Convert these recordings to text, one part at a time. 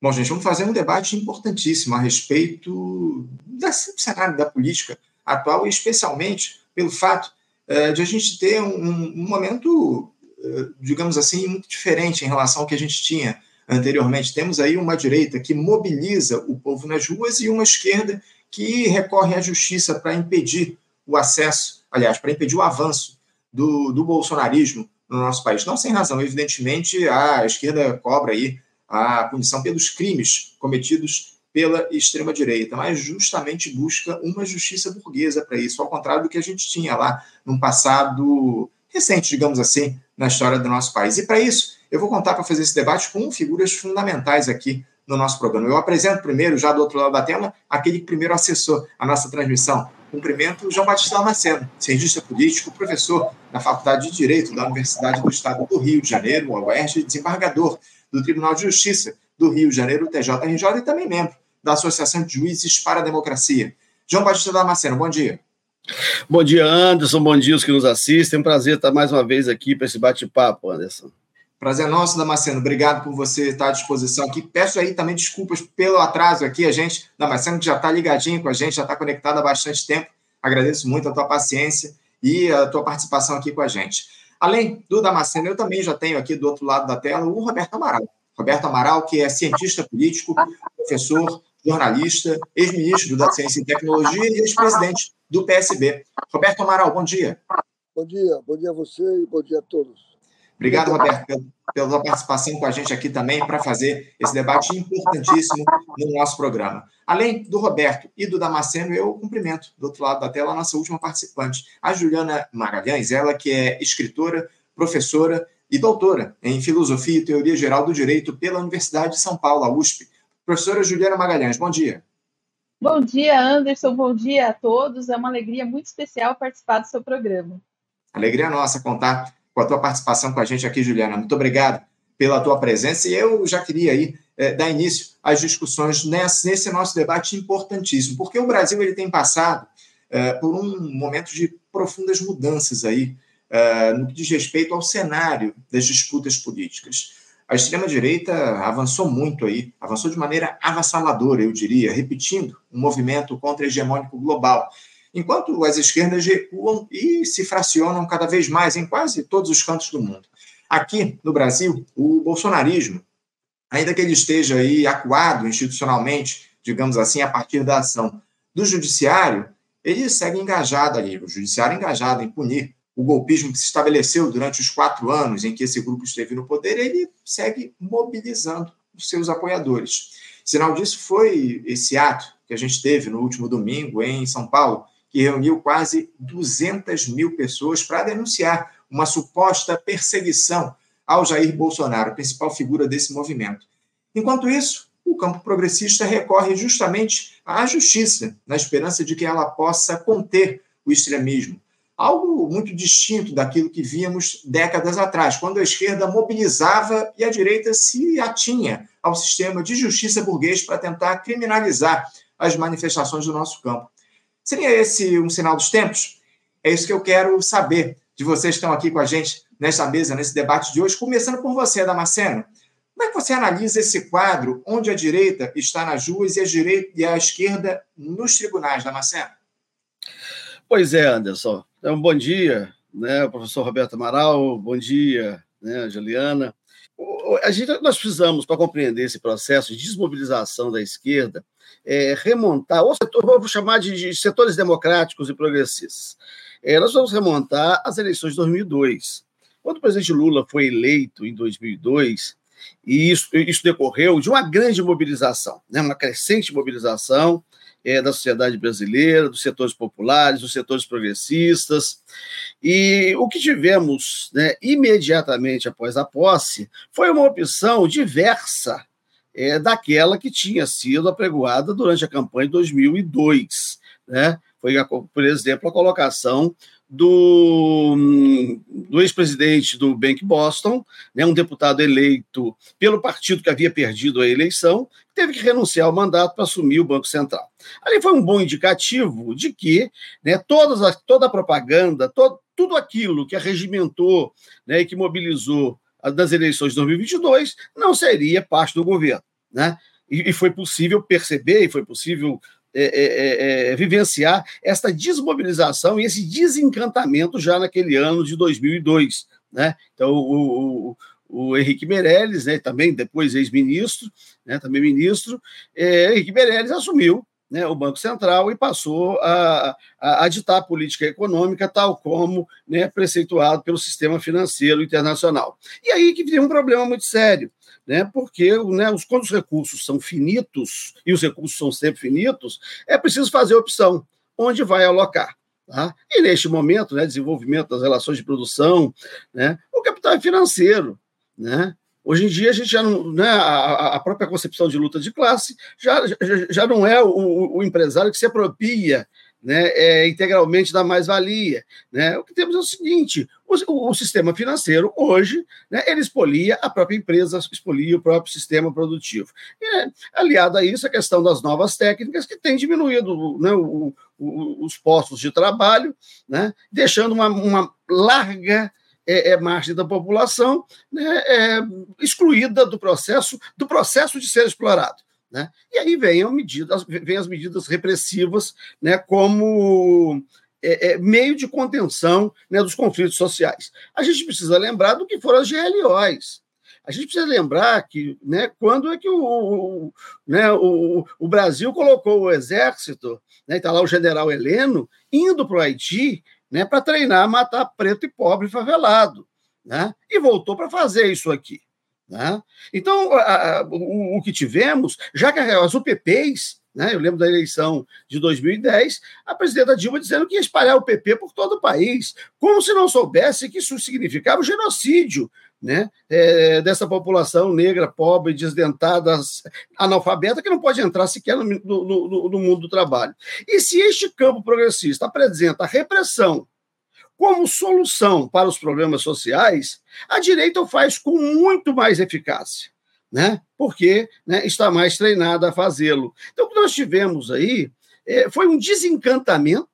Bom, gente, vamos fazer um debate importantíssimo a respeito do cenário da política atual, especialmente pelo fato uh, de a gente ter um, um momento, uh, digamos assim, muito diferente em relação ao que a gente tinha anteriormente. Temos aí uma direita que mobiliza o povo nas ruas e uma esquerda que recorre à justiça para impedir o acesso, aliás, para impedir o avanço do, do bolsonarismo no nosso país. Não sem razão, evidentemente, a esquerda cobra aí a punição pelos crimes cometidos pela extrema-direita, mas justamente busca uma justiça burguesa para isso, ao contrário do que a gente tinha lá no passado recente, digamos assim, na história do nosso país. E para isso, eu vou contar para fazer esse debate com figuras fundamentais aqui no nosso programa. Eu apresento primeiro, já do outro lado da tela, aquele que primeiro acessou a nossa transmissão. Cumprimento João Batista Damasceno, cientista político, professor na Faculdade de Direito da Universidade do Estado do Rio de Janeiro, o UERJ, desembargador do Tribunal de Justiça do Rio de Janeiro, TJRJ, e também membro da Associação de Juízes para a Democracia. João Batista Damasceno, bom dia. Bom dia, Anderson. Bom dia, os que nos assistem. É um prazer estar mais uma vez aqui para esse bate-papo, Anderson. Prazer nosso, Damasceno. Obrigado por você estar à disposição aqui. Peço aí também desculpas pelo atraso aqui. A gente, Damasceno, que já está ligadinho com a gente, já está conectado há bastante tempo. Agradeço muito a tua paciência e a tua participação aqui com a gente. Além do Damasceno, eu também já tenho aqui do outro lado da tela o Roberto Amaral. Roberto Amaral, que é cientista político, professor, jornalista, ex-ministro da Ciência e Tecnologia e ex-presidente do PSB. Roberto Amaral, bom dia. Bom dia, bom dia a você e bom dia a todos. Obrigado, Roberto, pela participação com a gente aqui também para fazer esse debate importantíssimo no nosso programa. Além do Roberto e do Damasceno, eu cumprimento do outro lado da tela a nossa última participante, a Juliana Magalhães, ela que é escritora, professora e doutora em Filosofia e Teoria Geral do Direito pela Universidade de São Paulo, a USP. Professora Juliana Magalhães, bom dia. Bom dia, Anderson. Bom dia a todos. É uma alegria muito especial participar do seu programa. Alegria nossa contar com a tua participação com a gente aqui, Juliana. Muito obrigado pela tua presença. E eu já queria aí é, dar início às discussões nesse, nesse, nosso debate importantíssimo, porque o Brasil ele tem passado é, por um momento de profundas mudanças aí é, no que diz respeito ao cenário das disputas políticas. A extrema-direita avançou muito aí, avançou de maneira avassaladora, eu diria, repetindo um movimento contra-hegemônico global enquanto as esquerdas recuam e se fracionam cada vez mais em quase todos os cantos do mundo. Aqui no Brasil, o bolsonarismo, ainda que ele esteja aí acuado institucionalmente, digamos assim, a partir da ação do judiciário, ele segue engajado ali, o judiciário engajado em punir o golpismo que se estabeleceu durante os quatro anos em que esse grupo esteve no poder, ele segue mobilizando os seus apoiadores. Sinal disso foi esse ato que a gente teve no último domingo em São Paulo, que reuniu quase 200 mil pessoas para denunciar uma suposta perseguição ao Jair Bolsonaro, principal figura desse movimento. Enquanto isso, o campo progressista recorre justamente à justiça, na esperança de que ela possa conter o extremismo. Algo muito distinto daquilo que víamos décadas atrás, quando a esquerda mobilizava e a direita se atinha ao sistema de justiça burguês para tentar criminalizar as manifestações do nosso campo. Seria esse um sinal dos tempos? É isso que eu quero saber de vocês que estão aqui com a gente nesta mesa, nesse debate de hoje, começando por você, Damasceno. Como é que você analisa esse quadro onde a direita está nas ruas e a, direita, e a esquerda nos tribunais, Damasceno? Pois é, Anderson. Então, bom dia, né, professor Roberto Amaral, bom dia, né, Juliana. A gente, nós precisamos, para compreender esse processo de desmobilização da esquerda, é, remontar, ou setor, vou chamar de, de, setores democráticos e progressistas. É, nós vamos remontar as eleições de 2002. Quando o presidente Lula foi eleito em 2002, e isso, isso decorreu de uma grande mobilização, né, uma crescente mobilização é, da sociedade brasileira, dos setores populares, dos setores progressistas. E o que tivemos né, imediatamente após a posse foi uma opção diversa é, daquela que tinha sido apregoada durante a campanha de 2002. Né? Foi, por exemplo, a colocação do, do ex-presidente do Bank Boston, né, um deputado eleito pelo partido que havia perdido a eleição, teve que renunciar ao mandato para assumir o Banco Central. Ali foi um bom indicativo de que né, todas toda a propaganda, tudo aquilo que arregimentou né, e que mobilizou das eleições de 2022 não seria parte do governo. né? E, e foi possível perceber, e foi possível é, é, é, é, vivenciar esta desmobilização e esse desencantamento já naquele ano de 2002. Né? Então, o, o, o Henrique Meirelles, né, também depois ex-ministro, né, também ministro, é, Henrique Meirelles assumiu né, o Banco Central e passou a, a, a ditar a política econômica tal como né, preceituado pelo sistema financeiro internacional. E aí que tem um problema muito sério, né, porque né, os, quando os recursos são finitos, e os recursos são sempre finitos, é preciso fazer opção, onde vai alocar. Tá? E neste momento, né, desenvolvimento das relações de produção, né, o capital é financeiro. Né? Hoje em dia, a gente já não. Né, a, a própria concepção de luta de classe já, já, já não é o, o empresário que se apropria né, é, integralmente da mais-valia. Né? O que temos é o seguinte: o, o sistema financeiro, hoje, né, ele expolia a própria empresa, expolia o próprio sistema produtivo. E, aliado a isso, a questão das novas técnicas, que tem diminuído né, o, o, os postos de trabalho, né, deixando uma, uma larga é, é, margem da população né, é, excluída do processo, do processo de ser explorado. Né? E aí vem, medidas, vem as medidas repressivas né, como é, é, meio de contenção né, dos conflitos sociais. A gente precisa lembrar do que foram as GLOs. A gente precisa lembrar que né, quando é que o, o, né, o, o Brasil colocou o exército, né, está lá o general Heleno, indo para o Haiti né, para treinar, matar preto e pobre favelado. Né? E voltou para fazer isso aqui. Né? Então, a, a, o, o, que tivemos, já que as UPPs, né, eu lembro da eleição de 2010, a presidenta Dilma dizendo que ia espalhar o PP por todo o país, como se não soubesse que isso significava o genocídio né, é, dessa população negra, pobre, desdentada, analfabeta, que não pode entrar sequer no, no, no mundo do trabalho. E se este campo progressista apresenta repressão como solução para os problemas sociais, a direita o faz com muito mais eficácia, né? porque né, está mais treinada a fazê-lo. Então, o que nós tivemos aí é, foi um desencantamento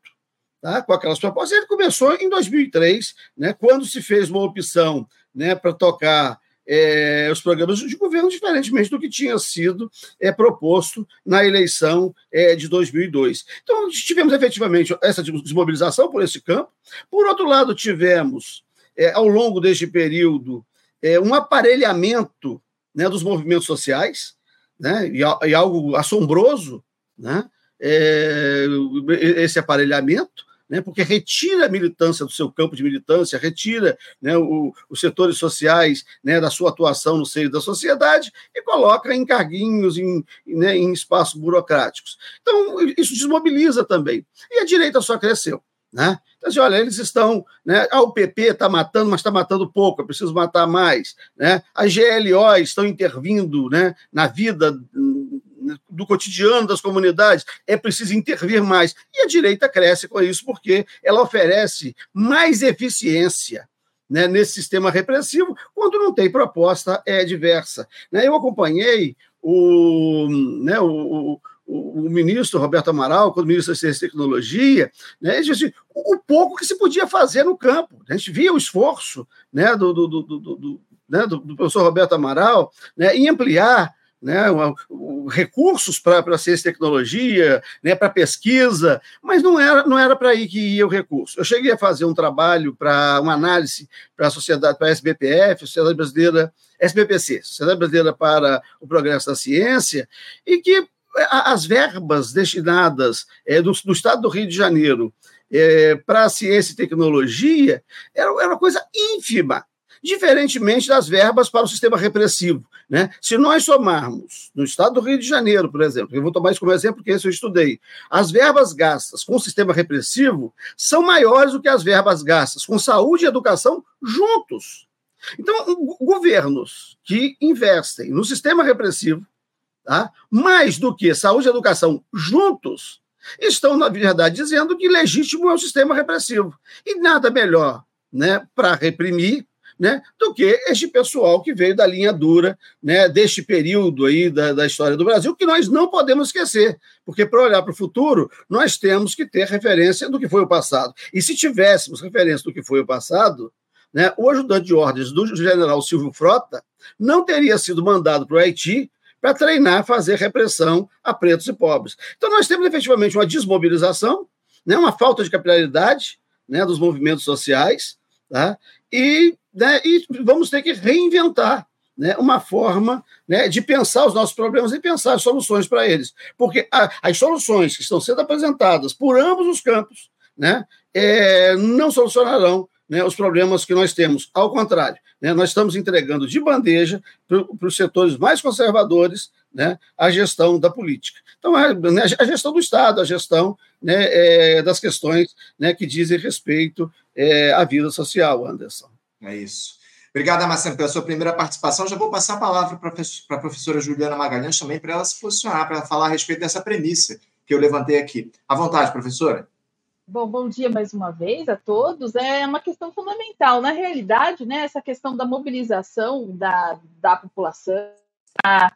tá, com aquelas propostas. Ele começou em 2003, né, quando se fez uma opção né, para tocar é, os programas de governo, diferentemente do que tinha sido é, proposto na eleição é, de 2002. Então, tivemos efetivamente essa desmobilização por esse campo. Por outro lado, tivemos, é, ao longo deste período, é, um aparelhamento né, dos movimentos sociais, né, e, e algo assombroso, né, é, esse aparelhamento né, porque retira a militância do seu campo de militância, retira né, o, os setores sociais né, da sua atuação no seio da sociedade e coloca em carguinhos, em, né, em espaços burocráticos. Então, isso desmobiliza também. E a direita só cresceu. Né? Então, assim, olha, eles estão. Né, ah, o PP está matando, mas está matando pouco, é preciso matar mais. Né? As GLO estão intervindo né, na vida do cotidiano das comunidades, é preciso intervir mais. E a direita cresce com isso, porque ela oferece mais eficiência né, nesse sistema repressivo, quando não tem proposta é diversa. Né? Eu acompanhei o, né, o, o, o, ministro Roberto Amaral, quando ministro da Ciência e Tecnologia, né, disse o, o pouco que se podia fazer no campo. A gente via o esforço né, do, do, do, do, né, do, do professor Roberto Amaral né, em ampliar né, recursos para ciência e tecnologia, né, para pesquisa, mas não era não era para aí que ia o recurso. Eu cheguei a fazer um trabalho para uma análise para a sociedade, para a SBPF, Sociedade Brasileira, SBPC, Sociedade Brasileira para o Progresso da Ciência, e que as verbas destinadas é, do, do Estado do Rio de Janeiro é, para ciência e tecnologia era, era uma coisa ínfima diferentemente das verbas para o sistema repressivo. Né? Se nós somarmos, no estado do Rio de Janeiro, por exemplo, eu vou tomar isso como exemplo porque esse eu estudei, as verbas gastas com o sistema repressivo são maiores do que as verbas gastas com saúde e educação juntos. Então, governos que investem no sistema repressivo, tá? mais do que saúde e educação juntos, estão, na verdade, dizendo que legítimo é o sistema repressivo. E nada melhor né, para reprimir né, do que este pessoal que veio da linha dura né, deste período aí da, da história do Brasil, que nós não podemos esquecer, porque para olhar para o futuro, nós temos que ter referência do que foi o passado. E se tivéssemos referência do que foi o passado, né, o ajudante de ordens do general Silvio Frota não teria sido mandado para o Haiti para treinar, fazer repressão a pretos e pobres. Então, nós temos efetivamente uma desmobilização, né, uma falta de capilaridade né, dos movimentos sociais, tá? e, né, e vamos ter que reinventar né, uma forma né, de pensar os nossos problemas e pensar soluções para eles. Porque a, as soluções que estão sendo apresentadas por ambos os campos né, é, não solucionarão né, os problemas que nós temos. Ao contrário, né, nós estamos entregando de bandeja para os setores mais conservadores né, a gestão da política. Então, a, né, a gestão do Estado, a gestão né, é, das questões né, que dizem respeito é, à vida social, Anderson. É isso. Obrigado, Marcelo, pela sua primeira participação. Já vou passar a palavra para a professora Juliana Magalhães também para ela se posicionar, para falar a respeito dessa premissa que eu levantei aqui. À vontade, professora. Bom, bom dia mais uma vez a todos. É uma questão fundamental. Na realidade, né, essa questão da mobilização da, da população a,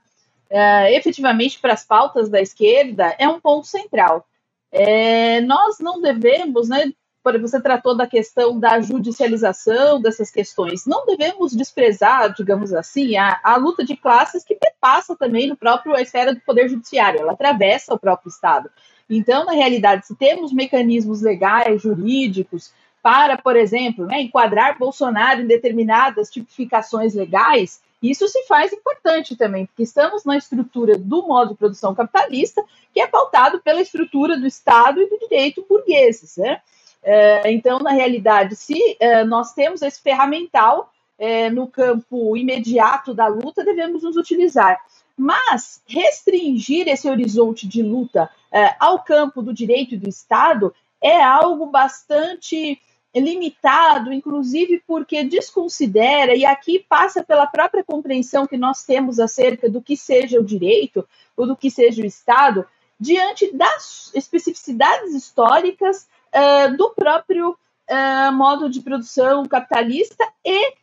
é, efetivamente para as pautas da esquerda é um ponto central. É, nós não devemos né, você tratou da questão da judicialização dessas questões. Não devemos desprezar, digamos assim, a, a luta de classes que passa também no próprio a esfera do poder judiciário, ela atravessa o próprio Estado. Então, na realidade, se temos mecanismos legais, jurídicos, para, por exemplo, né, enquadrar Bolsonaro em determinadas tipificações legais, isso se faz importante também, porque estamos na estrutura do modo de produção capitalista, que é pautado pela estrutura do Estado e do direito burgueses. Né? É, então, na realidade, se é, nós temos esse ferramental é, no campo imediato da luta, devemos nos utilizar. Mas restringir esse horizonte de luta ao campo do direito e do Estado é algo bastante limitado, inclusive porque desconsidera, e aqui passa pela própria compreensão que nós temos acerca do que seja o direito ou do que seja o Estado, diante das especificidades históricas uh, do próprio uh, modo de produção capitalista e,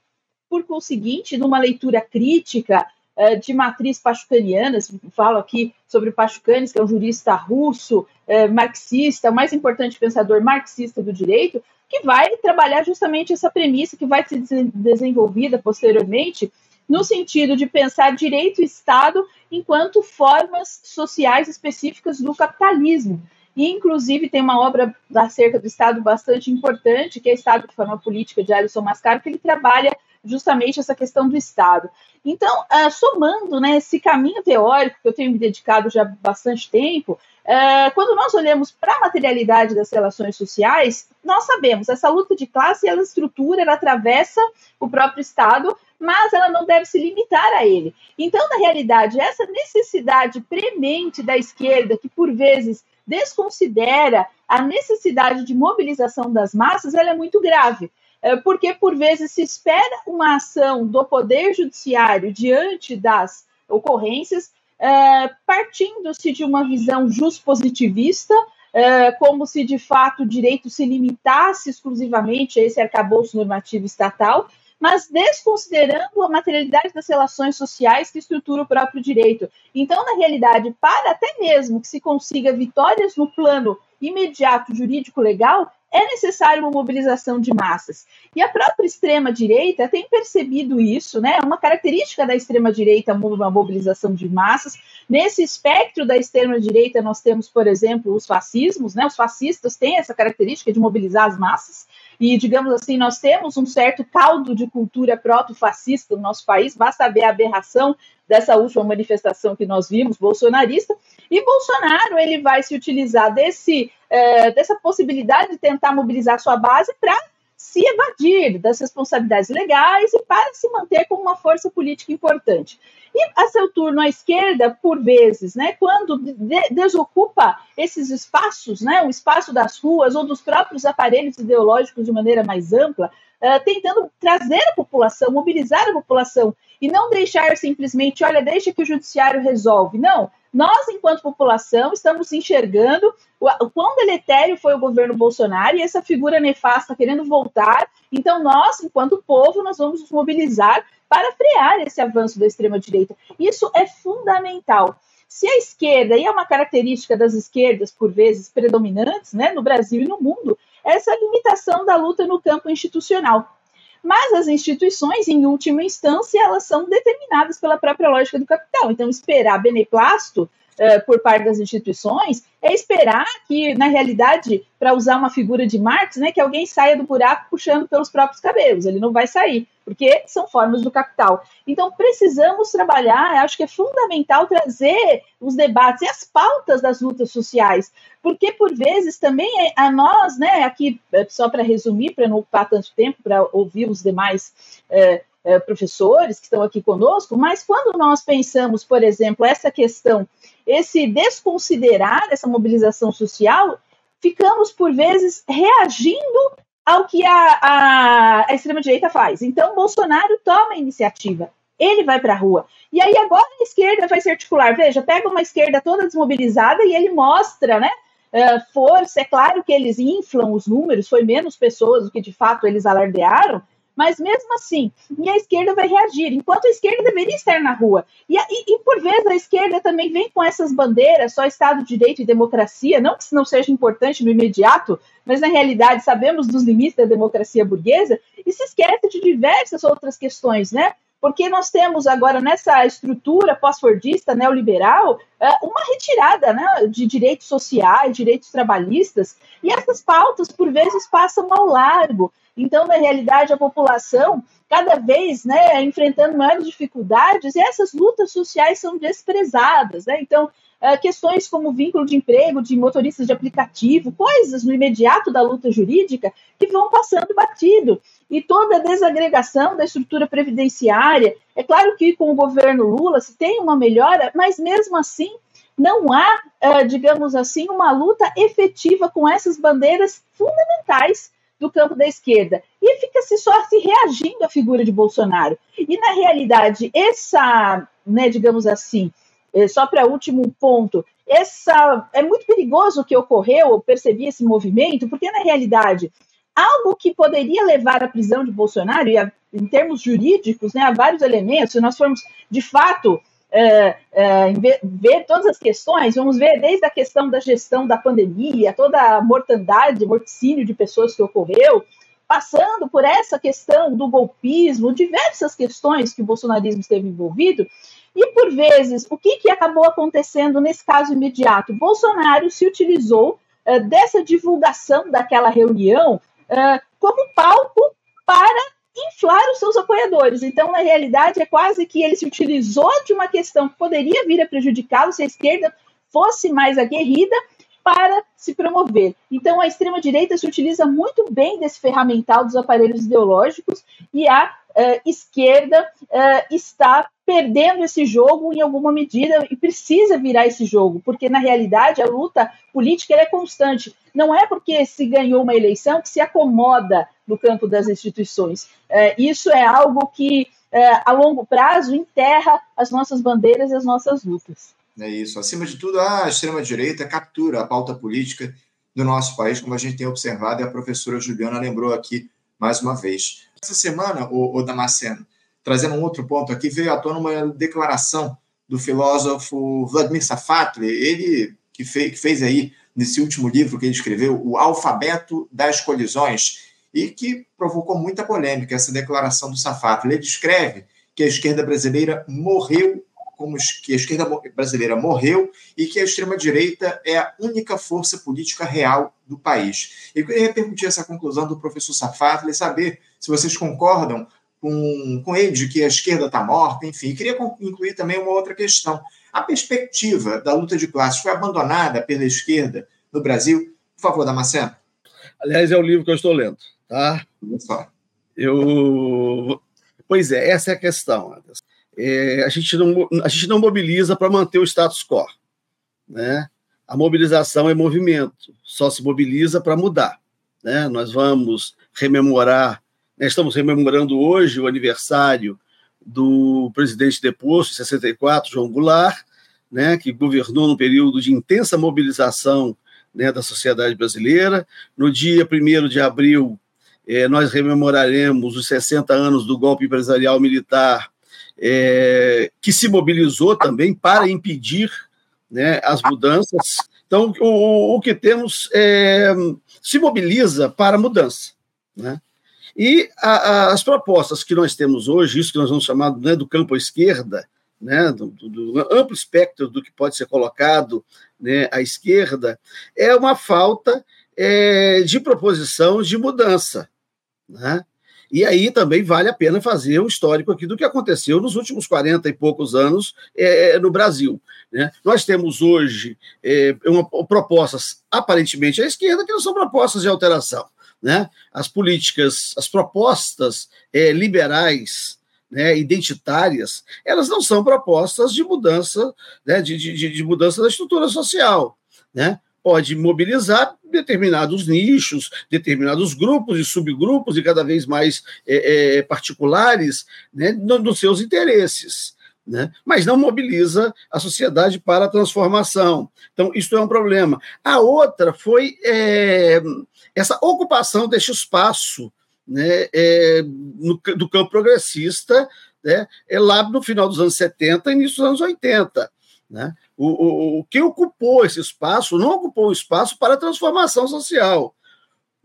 por conseguinte, numa leitura crítica uh, de matriz pachucaniana, falo aqui sobre Pachucanes, que é um jurista russo, marxista, o mais importante pensador marxista do direito, que vai trabalhar justamente essa premissa que vai ser desenvolvida posteriormente no sentido de pensar direito e Estado enquanto formas sociais específicas do capitalismo. E, inclusive, tem uma obra acerca do Estado bastante importante, que é Estado de Forma Política, de Alisson Mascaro, que ele trabalha justamente essa questão do Estado. Então, uh, somando né, esse caminho teórico que eu tenho me dedicado já há bastante tempo, uh, quando nós olhamos para a materialidade das relações sociais, nós sabemos essa luta de classe, ela estrutura, ela atravessa o próprio Estado, mas ela não deve se limitar a ele. Então, na realidade, essa necessidade premente da esquerda, que por vezes desconsidera a necessidade de mobilização das massas, ela é muito grave, é, porque por vezes se espera uma ação do poder judiciário diante das ocorrências, é, partindo-se de uma visão positivista, é, como se de fato o direito se limitasse exclusivamente a esse arcabouço normativo estatal, mas desconsiderando a materialidade das relações sociais que estrutura o próprio direito. Então, na realidade, para até mesmo que se consiga vitórias no plano imediato jurídico legal, é necessário uma mobilização de massas. E a própria extrema-direita tem percebido isso, né? Uma característica da extrema-direita é uma mobilização de massas. Nesse espectro da extrema-direita, nós temos, por exemplo, os fascismos, né? Os fascistas têm essa característica de mobilizar as massas. E, digamos assim, nós temos um certo caldo de cultura proto-fascista no nosso país, basta ver a aberração dessa última manifestação que nós vimos, bolsonarista, e Bolsonaro ele vai se utilizar desse, é, dessa possibilidade de tentar mobilizar sua base para se evadir das responsabilidades legais e para se manter como uma força política importante. E a seu turno, a esquerda, por vezes, né, quando de desocupa esses espaços, né, o espaço das ruas ou dos próprios aparelhos ideológicos de maneira mais ampla, uh, tentando trazer a população, mobilizar a população e não deixar simplesmente, olha, deixa que o judiciário resolve. Não, nós, enquanto população, estamos enxergando o, o quão deletério foi o governo Bolsonaro e essa figura nefasta querendo voltar. Então, nós, enquanto povo, nós vamos nos mobilizar para frear esse avanço da extrema-direita. Isso é fundamental. Se a esquerda, e é uma característica das esquerdas, por vezes, predominantes né, no Brasil e no mundo, essa limitação da luta no campo institucional. Mas as instituições, em última instância, elas são determinadas pela própria lógica do capital. Então, esperar beneplácito uh, por parte das instituições é esperar que, na realidade, para usar uma figura de Marx, né, que alguém saia do buraco puxando pelos próprios cabelos. Ele não vai sair, porque são formas do capital. Então, precisamos trabalhar, acho que é fundamental trazer os debates e as pautas das lutas sociais, porque, por vezes, também é a nós, né, aqui, é, só para resumir, para não ocupar tanto tempo, para ouvir os demais. É, é, professores que estão aqui conosco, mas quando nós pensamos, por exemplo, essa questão esse desconsiderar essa mobilização social, ficamos, por vezes, reagindo ao que a, a, a extrema-direita faz. Então, Bolsonaro toma a iniciativa, ele vai para a rua. E aí, agora a esquerda vai se articular. Veja, pega uma esquerda toda desmobilizada e ele mostra, né? Uh, força, é claro que eles inflam os números, foi menos pessoas do que de fato eles alardearam, mas mesmo assim, e a esquerda vai reagir, enquanto a esquerda deveria estar na rua. E, e, e, por vezes a esquerda também vem com essas bandeiras, só Estado de Direito e democracia, não que isso não seja importante no imediato, mas na realidade sabemos dos limites da democracia burguesa, e se esquece de diversas outras questões, né? porque nós temos agora nessa estrutura pós-fordista neoliberal é, uma retirada né, de direitos sociais, direitos trabalhistas, e essas pautas, por vezes, passam ao largo. Então, na realidade, a população, cada vez né, enfrentando maiores dificuldades, e essas lutas sociais são desprezadas. Né? Então, é, questões como vínculo de emprego de motoristas de aplicativo, coisas no imediato da luta jurídica que vão passando batido. E toda a desagregação da estrutura previdenciária. É claro que com o governo Lula se tem uma melhora, mas mesmo assim não há, uh, digamos assim, uma luta efetiva com essas bandeiras fundamentais do campo da esquerda. E fica-se só se reagindo à figura de Bolsonaro. E, na realidade, essa, né, digamos assim, é, só para último ponto, essa é muito perigoso o que ocorreu, eu percebi esse movimento, porque na realidade algo que poderia levar à prisão de Bolsonaro, e a, em termos jurídicos, né, há vários elementos, se nós formos de fato é, é, ver todas as questões, vamos ver desde a questão da gestão da pandemia, toda a mortandade, morticínio de pessoas que ocorreu, passando por essa questão do golpismo, diversas questões que o bolsonarismo esteve envolvido, e, por vezes, o que, que acabou acontecendo nesse caso imediato? Bolsonaro se utilizou uh, dessa divulgação daquela reunião como palco para inflar os seus apoiadores. Então, na realidade, é quase que ele se utilizou de uma questão que poderia vir a prejudicá-lo se a esquerda fosse mais aguerrida para se promover. Então, a extrema-direita se utiliza muito bem desse ferramental dos aparelhos ideológicos e a uh, esquerda uh, está perdendo esse jogo em alguma medida e precisa virar esse jogo, porque na realidade a luta política é constante. Não é porque se ganhou uma eleição que se acomoda no campo das instituições. Uh, isso é algo que, a longo prazo, enterra as nossas bandeiras e as nossas lutas. É isso. Acima de tudo, a extrema-direita captura a pauta política do nosso país, como a gente tem observado, e a professora Juliana lembrou aqui mais uma vez. Essa semana, o, o Damasceno, trazendo um outro ponto aqui, veio à tona uma declaração do filósofo Vladimir Safatli, ele que fez, que fez aí, nesse último livro que ele escreveu, O Alfabeto das Colisões, e que provocou muita polêmica essa declaração do Safatli. Ele descreve que a esquerda brasileira morreu como que a esquerda brasileira morreu e que a extrema-direita é a única força política real do país. Eu queria repercutir essa conclusão do professor Safato e saber se vocês concordam com, com ele de que a esquerda está morta, enfim. E queria incluir também uma outra questão. A perspectiva da luta de classes foi abandonada pela esquerda no Brasil? Por favor, Damasceno. Aliás, é o livro que eu estou lendo, tá? Olha só. Eu... Pois é, essa é a questão, Anderson é, a, gente não, a gente não mobiliza para manter o status quo. Né? A mobilização é movimento, só se mobiliza para mudar. Né? Nós vamos rememorar, né, estamos rememorando hoje o aniversário do presidente deposto, em 64, João Goulart, né, que governou num período de intensa mobilização né, da sociedade brasileira. No dia 1 de abril, eh, nós rememoraremos os 60 anos do golpe empresarial militar é, que se mobilizou também para impedir né, as mudanças. Então, o, o que temos é, se mobiliza para a mudança. Né? E a, a, as propostas que nós temos hoje, isso que nós vamos chamar né, do campo à esquerda, né, do, do, do, amplo espectro do que pode ser colocado né, à esquerda, é uma falta é, de proposição de mudança. Né? E aí também vale a pena fazer um histórico aqui do que aconteceu nos últimos 40 e poucos anos é, no Brasil. Né? Nós temos hoje é, uma, propostas aparentemente à esquerda que não são propostas de alteração. Né? As políticas, as propostas é, liberais né, identitárias, elas não são propostas de mudança, né, de, de, de mudança da estrutura social. Né? Pode mobilizar determinados nichos, determinados grupos e subgrupos e cada vez mais é, é, particulares né, nos seus interesses. Né? mas não mobiliza a sociedade para a transformação. Então, isso é um problema. A outra foi é, essa ocupação deste espaço né, é, no, do campo progressista né, é lá no final dos anos 70 e início dos anos 80. Né? O, o, o que ocupou esse espaço não ocupou o espaço para a transformação social.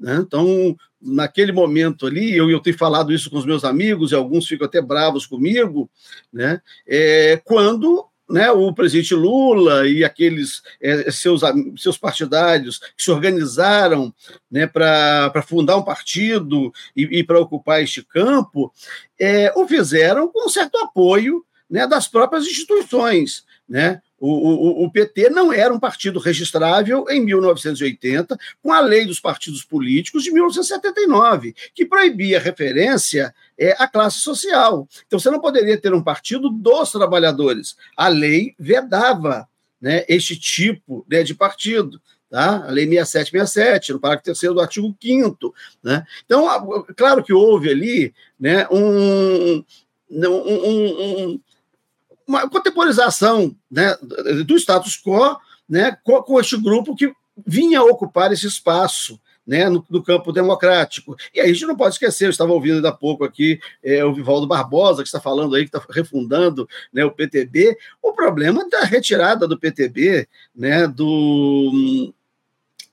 Né? Então, naquele momento ali, eu, eu tenho falado isso com os meus amigos, e alguns ficam até bravos comigo, né? É, quando né, o presidente Lula e aqueles é, seus, seus partidários que se organizaram né, para fundar um partido e, e para ocupar este campo, é, o fizeram com certo apoio né, das próprias instituições. Né? O, o, o, PT não era um partido registrável em 1980, com a lei dos partidos políticos de 1979, que proibia referência é, à classe social. Então, você não poderia ter um partido dos trabalhadores. A lei vedava né, este tipo né, de partido. Tá? A Lei 6767, no parágrafo 3 do artigo 5. Né? Então, claro que houve ali né, um, um, um uma contemporalização né, do status quo né, com, com este grupo que vinha ocupar esse espaço né, no, no, campo democrático. E aí a gente não pode esquecer, eu estava ouvindo ainda há pouco aqui é, o Vivaldo Barbosa, que está falando aí, que está refundando né, o PTB. O problema da retirada do PTB, né, do,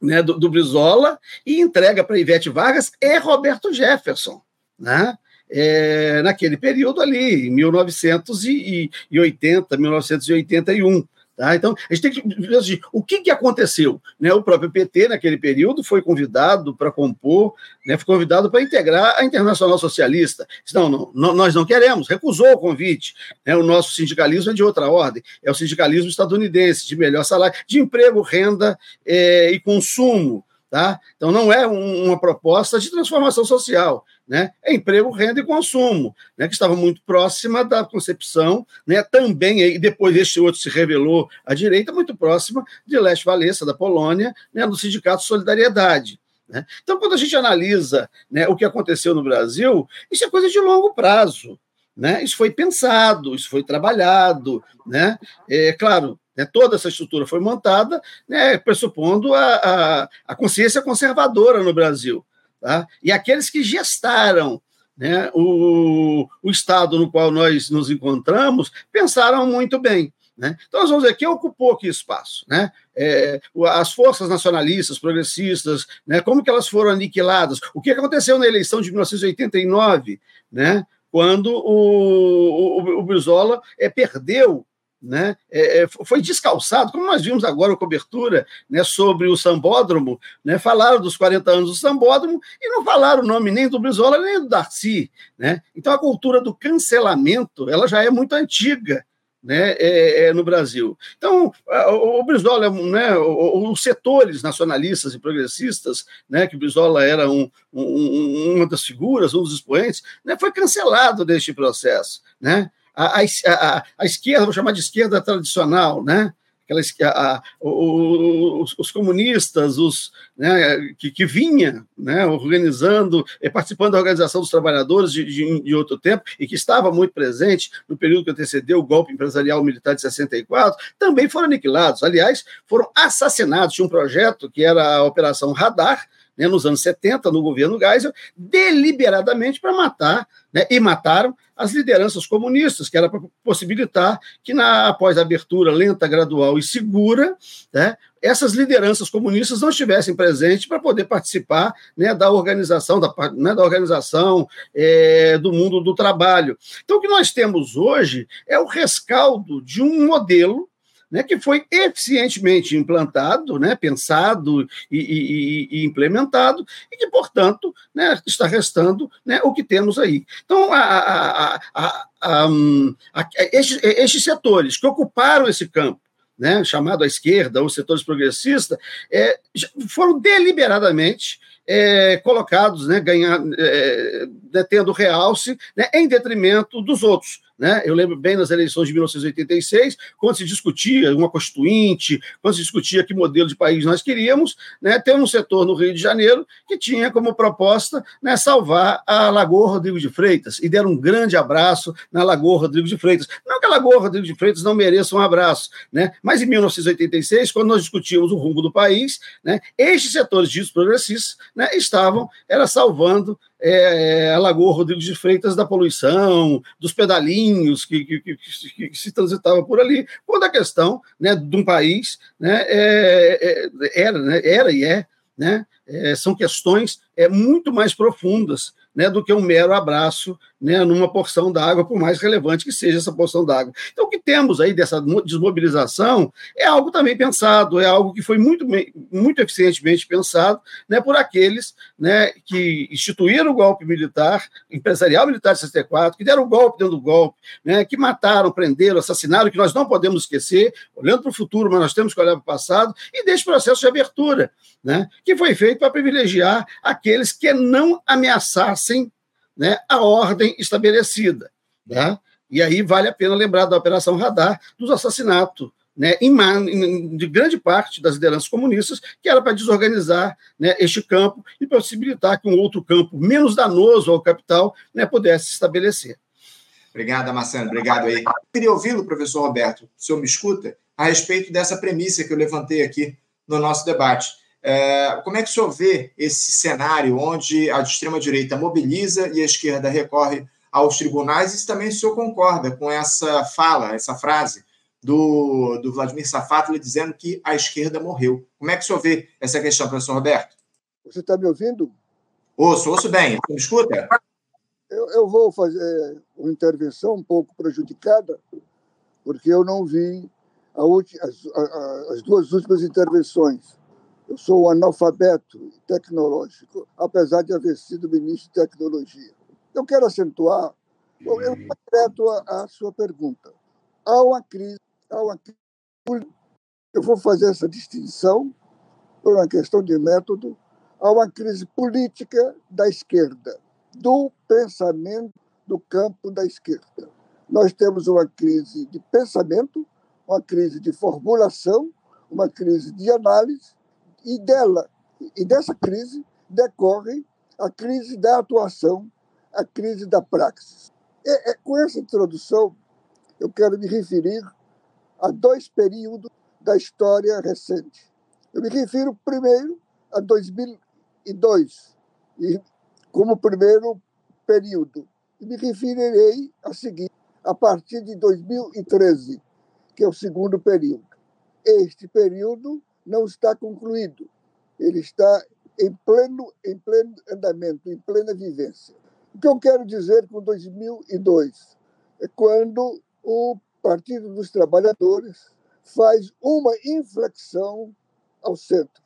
né, do, do Brizola, e entrega para Ivete Vargas é Roberto Jefferson. Né? É, naquele período ali, em 1980, 1981. Tá? Então, a gente tem que ver assim, o que, que aconteceu. Né? O próprio PT, naquele período, foi convidado para compor, né? foi convidado para integrar a Internacional Socialista. Não, não, não, nós não queremos, recusou o convite. Né? O nosso sindicalismo é de outra ordem, é o sindicalismo estadunidense, de melhor salário, de emprego, renda é, e consumo. Tá? Então, não é um, uma proposta de transformação social né, é emprego, renda e consumo, né, que estava muito próxima da concepção, né, também, e depois este outro se revelou à direita, muito próxima de Leste Valença, da Polônia, né, do Sindicato Solidariedade. Né? Então, quando a gente analisa né, o que aconteceu no Brasil, isso é coisa de longo prazo. Né? Isso foi pensado, isso foi trabalhado. Né? É claro, né, toda essa estrutura foi montada né, pressupondo a, a, a consciência conservadora no Brasil. Tá? E aqueles que gestaram né, o, o estado no qual nós nos encontramos pensaram muito bem. Né? Então, nós vamos ver quem ocupou aqui espaço. Né? É, as forças nacionalistas, progressistas, né, como que elas foram aniquiladas? O que aconteceu na eleição de 1989, né, quando o, o, o Brizola é, perdeu né, é, foi descalçado, como nós vimos agora a cobertura né, sobre o Sambódromo, né, falaram dos 40 anos do Sambódromo e não falaram o nome nem do Brizola nem do Darcy. Né? Então a cultura do cancelamento ela já é muito antiga. Né, é, é, no Brasil. Então, o, o Brizola, né, os setores nacionalistas e progressistas, né, que o Brizola era um, um, uma das figuras, um dos expoentes, né, foi cancelado deste processo. Né? a, a, a, esquerda, vou chamar de esquerda tradicional, né? Aquela, a, os, os, comunistas, os né, que, que vinha né, organizando, eh, participando da organização dos trabalhadores de, de, de, outro tempo e que estava muito presente no período que antecedeu o golpe empresarial militar de 64, também foram aniquilados. Aliás, foram assassinados. Tinha um projeto que era a Operação Radar, né, nos anos 70, no governo Geisel, deliberadamente para matar, né, e mataram as lideranças comunistas, que era para possibilitar que, na, após a abertura lenta, gradual e segura, né, essas lideranças comunistas não estivessem presentes para poder participar né, da organização, da, né, da organização é, do mundo do trabalho. Então, o que nós temos hoje é o rescaldo de um modelo né, que foi eficientemente implantado, né, pensado e, e, e, implementado, e que, portanto, né, está restando né, o que temos aí. Então, a, a, a, estes setores que ocuparam esse campo, né, chamado à esquerda, ou setores progressistas, é, foram deliberadamente é, colocados, né, ganhar, é, né, tendo realce né, em detrimento dos outros. Né? Eu lembro bem nas eleições de 1986, quando se discutia uma constituinte, quando se discutia que modelo de país nós queríamos, né? ter um setor no Rio de Janeiro que tinha como proposta né, salvar a Lagoa Rodrigo de Freitas, e deram um grande abraço na Lagoa Rodrigo de Freitas. Não que a Lagoa Rodrigo de Freitas não mereça um abraço, né? mas em 1986, quando nós discutíamos o rumo do país, né, estes setores ditos progressistas né, estavam era salvando é, a Lagoa Rodrigo de Freitas da poluição, dos pedalinhos que, que, que, que, se transitava por ali, quando a questão né, de um país né, é, é, era, né, era e é, né, é, são questões é, muito mais profundas né, do que um mero abraço né, numa porção d'água, por mais relevante que seja essa porção d'água. Então, o que temos aí dessa desmobilização é algo também pensado, é algo que foi muito, muito eficientemente pensado né, por aqueles né, que instituíram o golpe militar, empresarial militar de 64, que deram o golpe dentro do golpe, né, que mataram, prenderam, assassinaram, que nós não podemos esquecer, olhando para o futuro, mas nós temos que olhar para o passado, e desse processo de abertura, né, que foi feito para privilegiar aqueles que não ameaçassem né, a ordem estabelecida. Né? E aí vale a pena lembrar da Operação Radar, dos assassinatos né, de grande parte das lideranças comunistas, que era para desorganizar né, este campo e possibilitar que um outro campo menos danoso ao capital né, pudesse se estabelecer. Obrigado, Marcelo. Obrigado aí. Eu queria ouvi-lo, professor Roberto, o senhor me escuta, a respeito dessa premissa que eu levantei aqui no nosso debate. É, como é que o senhor vê esse cenário onde a extrema-direita mobiliza e a esquerda recorre aos tribunais? E se também o senhor concorda com essa fala, essa frase do, do Vladimir Safatli dizendo que a esquerda morreu. Como é que o senhor vê essa questão, professor Roberto? Você está me ouvindo? Ouço, ouço bem. Você me escuta? Eu, eu vou fazer uma intervenção um pouco prejudicada, porque eu não vi as, as duas últimas intervenções eu sou analfabeto tecnológico, apesar de haver sido ministro de tecnologia. Eu quero acentuar, eu vou direto à sua pergunta. Há uma crise, há uma crise, eu vou fazer essa distinção por uma questão de método, há uma crise política da esquerda, do pensamento do campo da esquerda. Nós temos uma crise de pensamento, uma crise de formulação, uma crise de análise e dela e dessa crise decorre a crise da atuação, a crise da praxis. É, com essa introdução, eu quero me referir a dois períodos da história recente. Eu me refiro primeiro a 2002, e como primeiro período. E me referirei a seguir a partir de 2013, que é o segundo período. Este período não está concluído. Ele está em pleno, em pleno andamento, em plena vivência. O que eu quero dizer com 2002 é quando o Partido dos Trabalhadores faz uma inflexão ao centro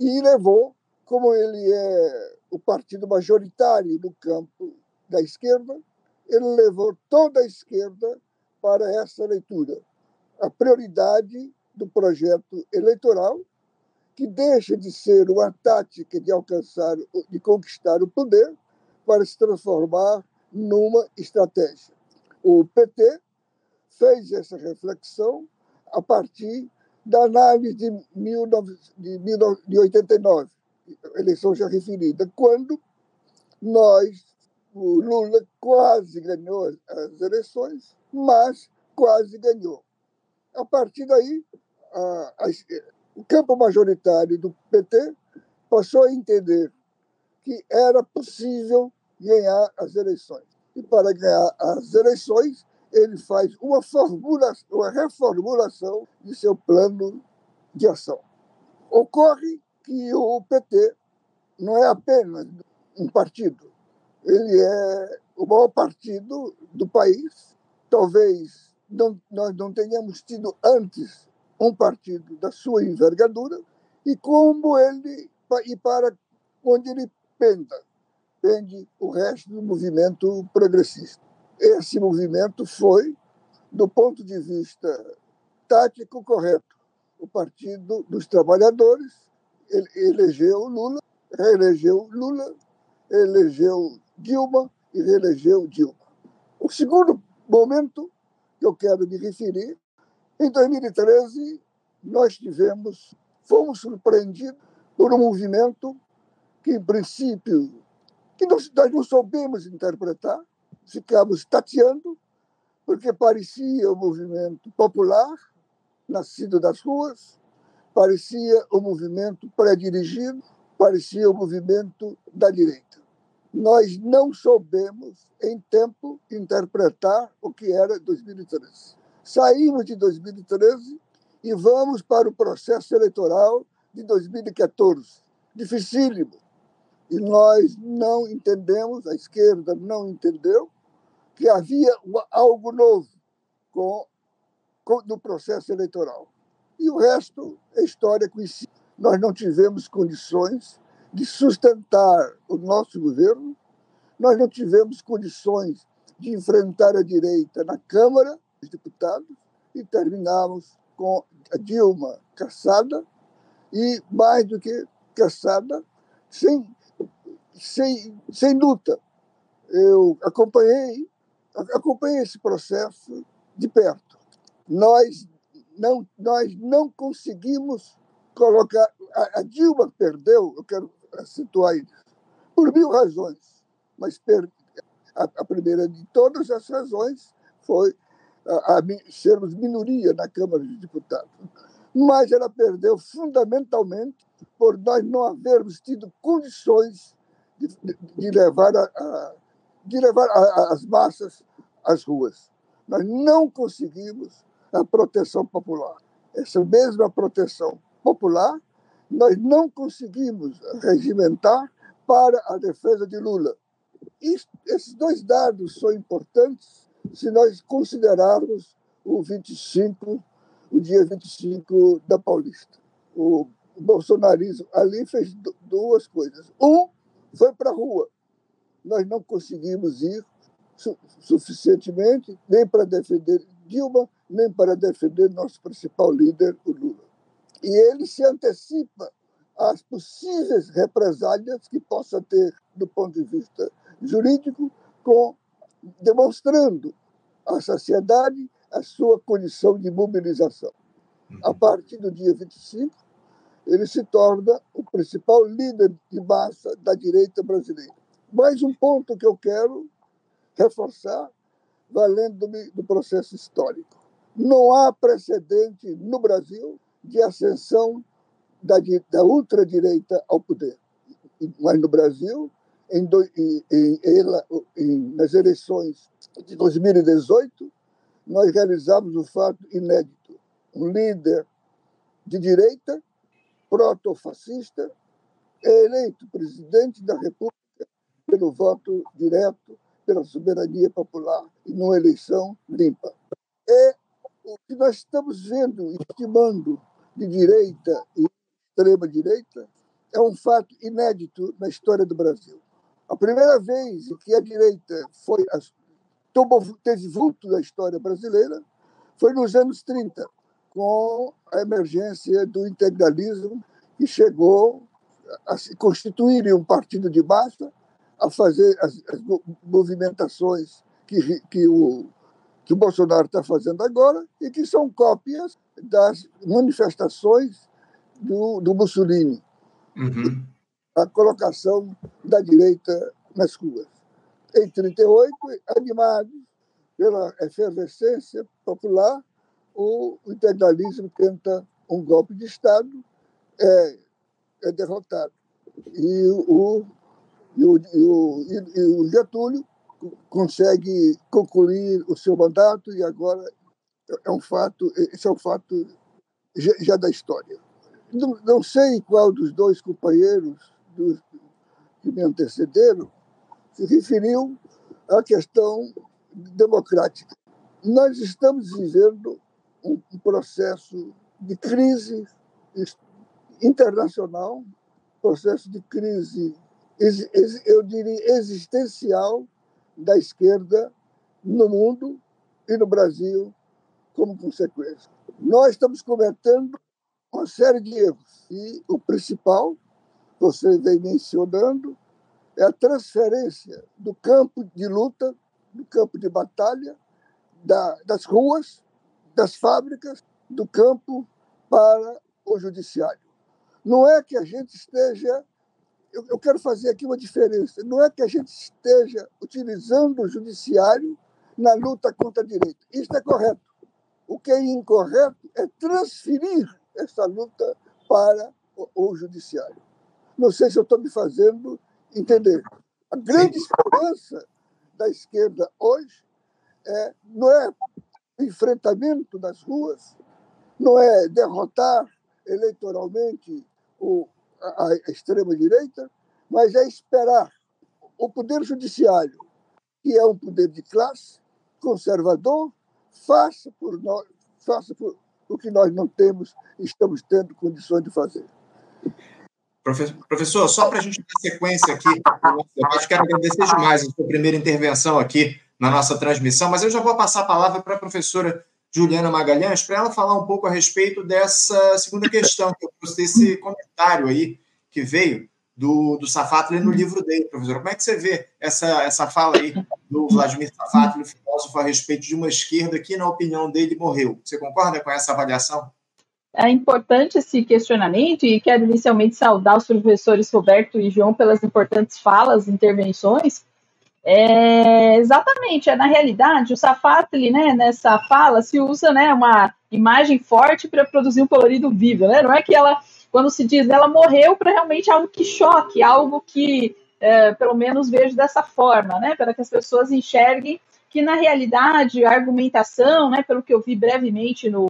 e levou, como ele é o partido majoritário no campo da esquerda, ele levou toda a esquerda para essa leitura. A prioridade do projeto eleitoral, que deixa de ser uma tática de alcançar, de conquistar o poder, para se transformar numa estratégia. O PT fez essa reflexão a partir da análise de, 19, de 89, eleição já referida, quando nós, o Lula quase ganhou as eleições, mas quase ganhou. A partir daí, a, a, o campo majoritário do PT passou a entender que era possível ganhar as eleições. E para ganhar as eleições, ele faz uma, uma reformulação de seu plano de ação. Ocorre que o PT não é apenas um partido, ele é o maior partido do país. Talvez não, nós não tenhamos tido antes um partido da sua envergadura e como ele e para onde ele penda, pende o resto do movimento progressista. Esse movimento foi, do ponto de vista tático, correto. O Partido dos Trabalhadores elegeu Lula, reelegeu Lula, elegeu Dilma e reelegeu Dilma. O segundo momento que eu quero me referir, em 2013, nós tivemos, fomos surpreendidos por um movimento que, em princípio, que nós, não soubemos interpretar, ficamos tateando, porque parecia um movimento popular, nascido das ruas, parecia um movimento pré-dirigido, parecia um movimento da direita. Nós não soubemos, em tempo, interpretar o que era 2013. Saímos de 2013 e vamos para o processo eleitoral de 2014. Dificílimo. E nós não entendemos, a esquerda não entendeu, que havia algo novo com, com, no processo eleitoral. E o resto é história conhecida. Nós não tivemos condições de sustentar o nosso governo, nós não tivemos condições de enfrentar a direita na Câmara dos Deputados e terminamos com a Dilma caçada e, mais do que caçada, sem, sem, sem luta. Eu acompanhei acompanhei esse processo de perto. Nós não, nós não conseguimos colocar. A, a Dilma perdeu, eu quero situar isso, por mil razões, mas per, a, a, primeira de todas as razões foi a, a, sermos minoria na Câmara dos Deputados. Mas ela perdeu fundamentalmente por nós não havermos tido condições de, de, de levar a, de levar as massas às ruas. Nós não conseguimos a proteção popular. Essa mesma proteção popular nós não conseguimos regimentar para a defesa de Lula. Isso, esses dois dados são importantes se nós considerarmos o 25, o dia 25 da Paulista. O bolsonarismo ali fez duas coisas. Um, foi para a rua nós não conseguimos ir su suficientemente nem para defender Dilma, nem para defender nosso principal líder, o Lula. E ele se antecipa às possíveis represálias que possa ter do ponto de vista jurídico, com, demonstrando à sociedade a sua condição de mobilização. A partir do dia 25, ele se torna o principal líder de massa da direita brasileira. Mais um ponto que eu quero reforçar, valendo-me do processo histórico. Não há precedente no Brasil de ascensão da, da ultradireita ao poder. Mas no Brasil, em, em, em, em, nas eleições de 2018, nós realizamos um fato inédito. Um líder de direita, proto-fascista, é eleito presidente da República pelo voto direto, pela soberania popular e numa eleição limpa. É o que nós estamos vendo, estimando de direita e extrema-direita, é um fato inédito na história do Brasil. A primeira vez que a direita foi tomou, teve vulto da história brasileira foi nos anos 30, com a emergência do integralismo, que chegou a se constituir um partido de massa a fazer as, as movimentações que, que, o, que o Bolsonaro está fazendo agora e que são cópias das manifestações do, do Mussolini. Uhum. A colocação da direita nas ruas. Em 1938, animados pela efervescência popular, o integralismo tenta um golpe de Estado, é, é derrotado. e o, e o, e o, e o Getúlio consegue concluir o seu mandato e agora é um fato, esse é um fato já, já da história. Não, não, sei qual dos dois companheiros dos, que me antecederam se referiu à questão democrática. Nós estamos vivendo um, um processo de crise internacional, processo de crise, eu diria, existencial da esquerda no mundo e no Brasil como consequência. Nós estamos cometendo uma série de erros e o principal, você vem mencionando, é a transferência do campo de luta, do campo de batalha, da, das ruas, das fábricas, do campo para o judiciário. Não é que a gente esteja. Eu, eu quero fazer aqui uma diferença. Não é que a gente esteja utilizando o judiciário na luta contra a direita. Isso é correto. O que é incorreto é transferir essa luta para o, o judiciário. Não sei se eu estou me fazendo entender. A grande esperança da esquerda hoje é, não é o enfrentamento nas ruas, não é derrotar eleitoralmente o, a, a extrema-direita, mas é esperar o Poder Judiciário, que é um poder de classe, conservador, faça por nós, faça por o que nós não temos e estamos tendo condições de fazer. Professor, só para a gente dar sequência aqui, eu quero agradecer demais a sua primeira intervenção aqui na nossa transmissão, mas eu já vou passar a palavra para a professora Juliana Magalhães para ela falar um pouco a respeito dessa segunda questão, que eu trouxe desse comentário aí que veio do, do Safatli no livro dele, professor. Como é que você vê essa, essa fala aí do Vladimir Safatli, filósofo, a respeito de uma esquerda que, na opinião dele, morreu? Você concorda com essa avaliação? É importante esse questionamento e quero inicialmente saudar os professores Roberto e João pelas importantes falas, intervenções, é, exatamente, é, na realidade, o Safatli, né, nessa fala, se usa né, uma imagem forte para produzir um colorido vivo, né? Não é que ela, quando se diz ela morreu para realmente algo que choque, algo que, é, pelo menos, vejo dessa forma, né? Para que as pessoas enxerguem que, na realidade, a argumentação, né, pelo que eu vi brevemente no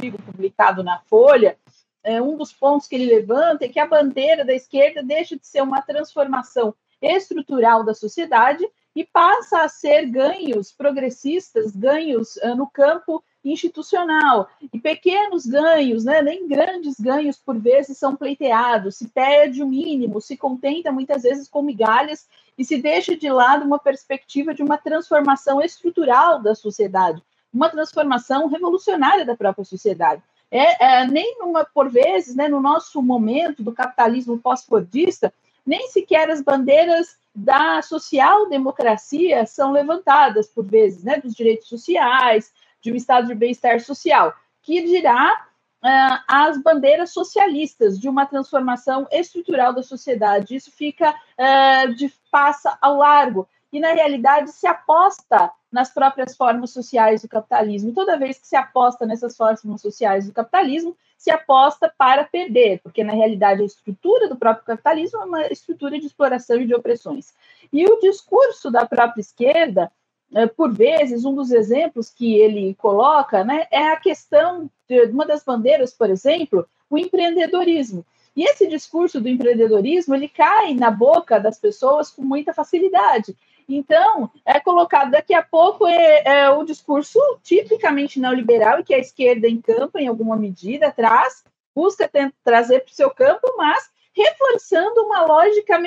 artigo publicado na Folha, é, um dos pontos que ele levanta é que a bandeira da esquerda deixa de ser uma transformação estrutural da sociedade e passa a ser ganhos progressistas, ganhos uh, no campo institucional. E pequenos ganhos, né, nem grandes ganhos por vezes são pleiteados, se pede o mínimo, se contenta muitas vezes com migalhas e se deixa de lado uma perspectiva de uma transformação estrutural da sociedade, uma transformação revolucionária da própria sociedade. É, é nem numa, por vezes, né, no nosso momento do capitalismo pós-fordista, nem sequer as bandeiras da social-democracia são levantadas, por vezes, né, dos direitos sociais, de um estado de bem-estar social, que dirá uh, as bandeiras socialistas de uma transformação estrutural da sociedade. Isso fica uh, de passa ao largo e na realidade se aposta nas próprias formas sociais do capitalismo. Toda vez que se aposta nessas formas sociais do capitalismo, se aposta para perder, porque na realidade a estrutura do próprio capitalismo é uma estrutura de exploração e de opressões. E o discurso da própria esquerda, eh, por vezes, um dos exemplos que ele coloca né, é a questão de uma das bandeiras, por exemplo, o empreendedorismo. E esse discurso do empreendedorismo ele cai na boca das pessoas com muita facilidade. Então, é colocado daqui a pouco é, é o discurso tipicamente neoliberal e que a esquerda encampa em alguma medida, traz, busca trazer para o seu campo, mas reforçando uma lógica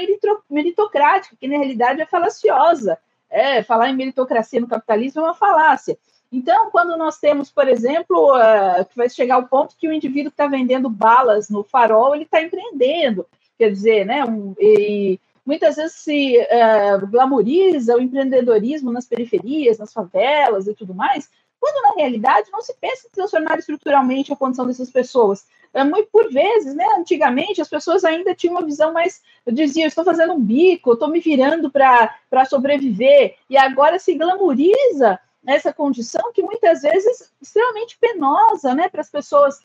meritocrática, que na realidade é falaciosa. É, falar em meritocracia no capitalismo é uma falácia. Então, quando nós temos, por exemplo, uh, que vai chegar ao ponto que o indivíduo que está vendendo balas no farol, ele está empreendendo, quer dizer, né, um, e, muitas vezes se uh, glamoriza o empreendedorismo nas periferias, nas favelas e tudo mais, quando na realidade não se pensa em transformar estruturalmente a condição dessas pessoas. É, muito por vezes, né, antigamente, as pessoas ainda tinham uma visão mais, eu dizia, estou fazendo um bico, estou me virando para sobreviver, e agora se glamoriza essa condição que muitas vezes é extremamente penosa né, para as pessoas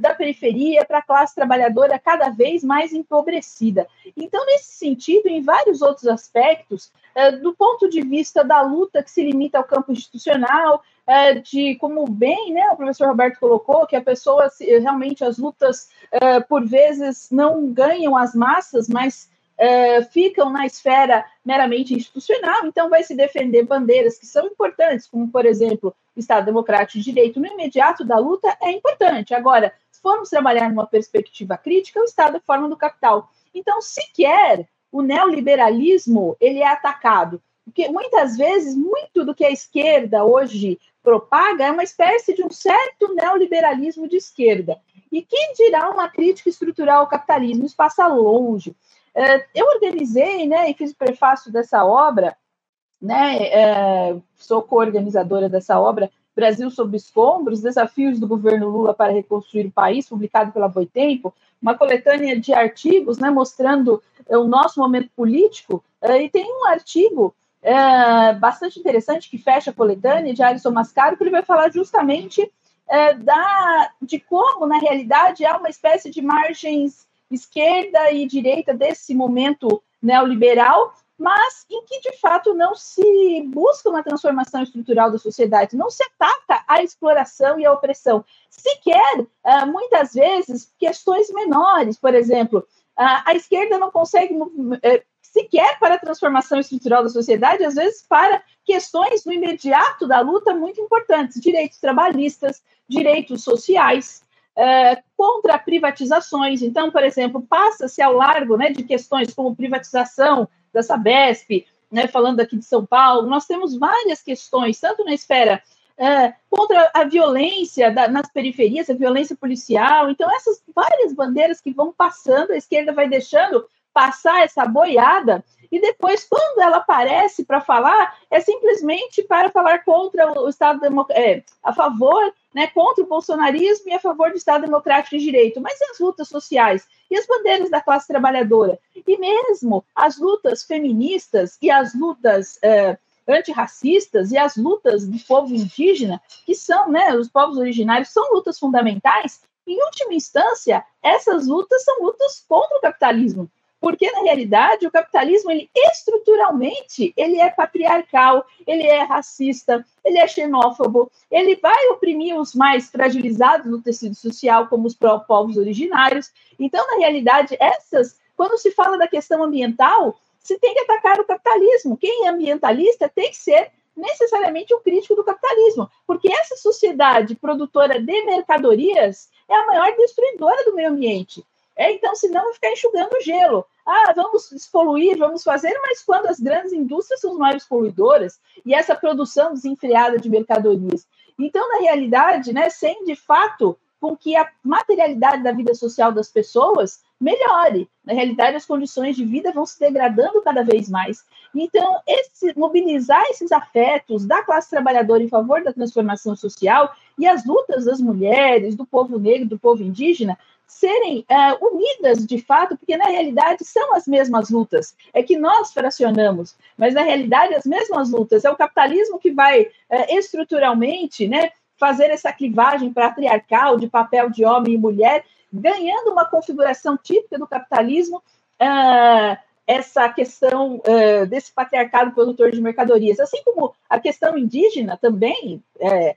da periferia para a classe trabalhadora cada vez mais empobrecida. Então, nesse sentido, em vários outros aspectos, do ponto de vista da luta que se limita ao campo institucional, de como bem né, o professor Roberto colocou, que a pessoa realmente as lutas por vezes não ganham as massas, mas uh, ficam na esfera meramente institucional, então vai se defender bandeiras que são importantes, como, por exemplo, Estado Democrático de Direito no imediato da luta é importante. Agora, se formos trabalhar numa perspectiva crítica, o Estado é forma do capital. Então, sequer o neoliberalismo ele é atacado, porque muitas vezes muito do que a esquerda hoje propaga é uma espécie de um certo neoliberalismo de esquerda. E quem dirá uma crítica estrutural ao capitalismo? Isso passa longe. É, eu organizei, né, e fiz o prefácio dessa obra, né, é, sou co-organizadora dessa obra, Brasil sob escombros, desafios do governo Lula para reconstruir o país, publicado pela Boitempo, uma coletânea de artigos, né, mostrando é, o nosso momento político, e tem um artigo é, bastante interessante que fecha a coletânea de Alisson Mascaro, que ele vai falar justamente é, da, de como, na realidade, há uma espécie de margens esquerda e direita desse momento neoliberal, mas em que de fato não se busca uma transformação estrutural da sociedade, não se ataca a exploração e a opressão. Sequer, ah, muitas vezes, questões menores, por exemplo, a esquerda não consegue eh, sequer para a transformação estrutural da sociedade, às vezes para questões no imediato da luta muito importantes, direitos trabalhistas, direitos sociais, é, contra privatizações. Então, por exemplo, passa-se ao largo né, de questões como privatização da Sabesp, né, falando aqui de São Paulo, nós temos várias questões, tanto na esfera é, contra a violência da, nas periferias, a violência policial. Então, essas várias bandeiras que vão passando, a esquerda vai deixando passar essa boiada, e depois, quando ela aparece para falar, é simplesmente para falar contra o Estado é, a favor, né, contra o bolsonarismo e a favor do Estado Democrático de Direito. Mas e as lutas sociais? E as bandeiras da classe trabalhadora? E mesmo as lutas feministas e as lutas é, antirracistas e as lutas do povo indígena, que são, né, os povos originários, são lutas fundamentais. Em última instância, essas lutas são lutas contra o capitalismo porque na realidade o capitalismo ele estruturalmente ele é patriarcal, ele é racista, ele é xenófobo, ele vai oprimir os mais fragilizados no tecido social, como os povos originários. Então, na realidade, essas, quando se fala da questão ambiental, se tem que atacar o capitalismo. Quem é ambientalista tem que ser necessariamente um crítico do capitalismo, porque essa sociedade produtora de mercadorias é a maior destruidora do meio ambiente. É, então, senão vai ficar enxugando gelo. Ah, vamos despoluir, vamos fazer, mas quando as grandes indústrias são as maiores poluidoras e essa produção desenfreada de mercadorias. Então, na realidade, né, sem de fato com que a materialidade da vida social das pessoas melhore. Na realidade, as condições de vida vão se degradando cada vez mais. Então, esse, mobilizar esses afetos da classe trabalhadora em favor da transformação social e as lutas das mulheres, do povo negro, do povo indígena, serem uh, unidas de fato, porque na realidade são as mesmas lutas. É que nós fracionamos, mas na realidade as mesmas lutas. É o capitalismo que vai uh, estruturalmente né, fazer essa clivagem patriarcal de papel de homem e mulher, ganhando uma configuração típica do capitalismo. Uh, essa questão uh, desse patriarcado produtor de mercadorias, assim como a questão indígena também, é,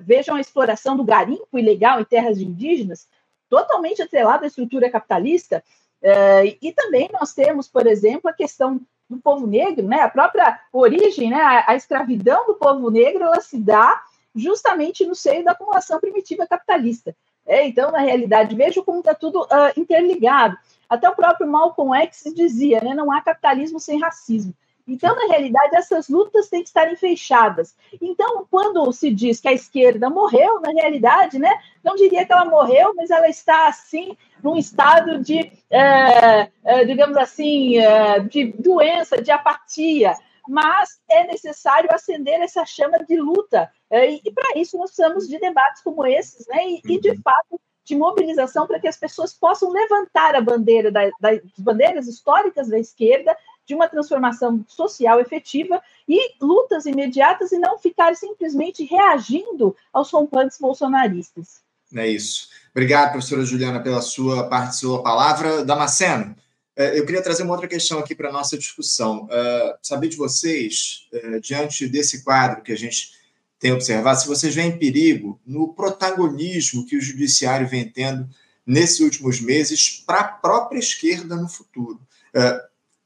vejam a exploração do garimpo ilegal em terras indígenas, totalmente atrelado à estrutura capitalista. Uh, e também nós temos, por exemplo, a questão do povo negro, né? A própria origem, né? A, escravidão do povo negro, ela se dá justamente no seio da acumulação primitiva capitalista. É, então, na realidade, vejo como está tudo uh, interligado. Até o próprio Malcolm X dizia, né? Não há capitalismo sem racismo. Então, na realidade, essas lutas têm que estar fechadas. Então, quando se diz que a esquerda morreu, na realidade, né, não diria que ela morreu, mas ela está, assim, num estado de, é, é, digamos assim, é, de doença, de apatia. Mas é necessário acender essa chama de luta. E, e para isso nós precisamos de debates como esses, né, e, e de uhum. fato, de mobilização para que as pessoas possam levantar a bandeira da, das bandeiras históricas da esquerda de uma transformação social efetiva e lutas imediatas e não ficar simplesmente reagindo aos rompantes bolsonaristas. É isso. Obrigado, professora Juliana, pela sua parte, sua palavra. Damasceno, é, eu queria trazer uma outra questão aqui para a nossa discussão. Uh, saber de vocês, uh, diante desse quadro que a gente tem observado, se vocês veem perigo no protagonismo que o judiciário vem tendo nesses últimos meses para a própria esquerda no futuro.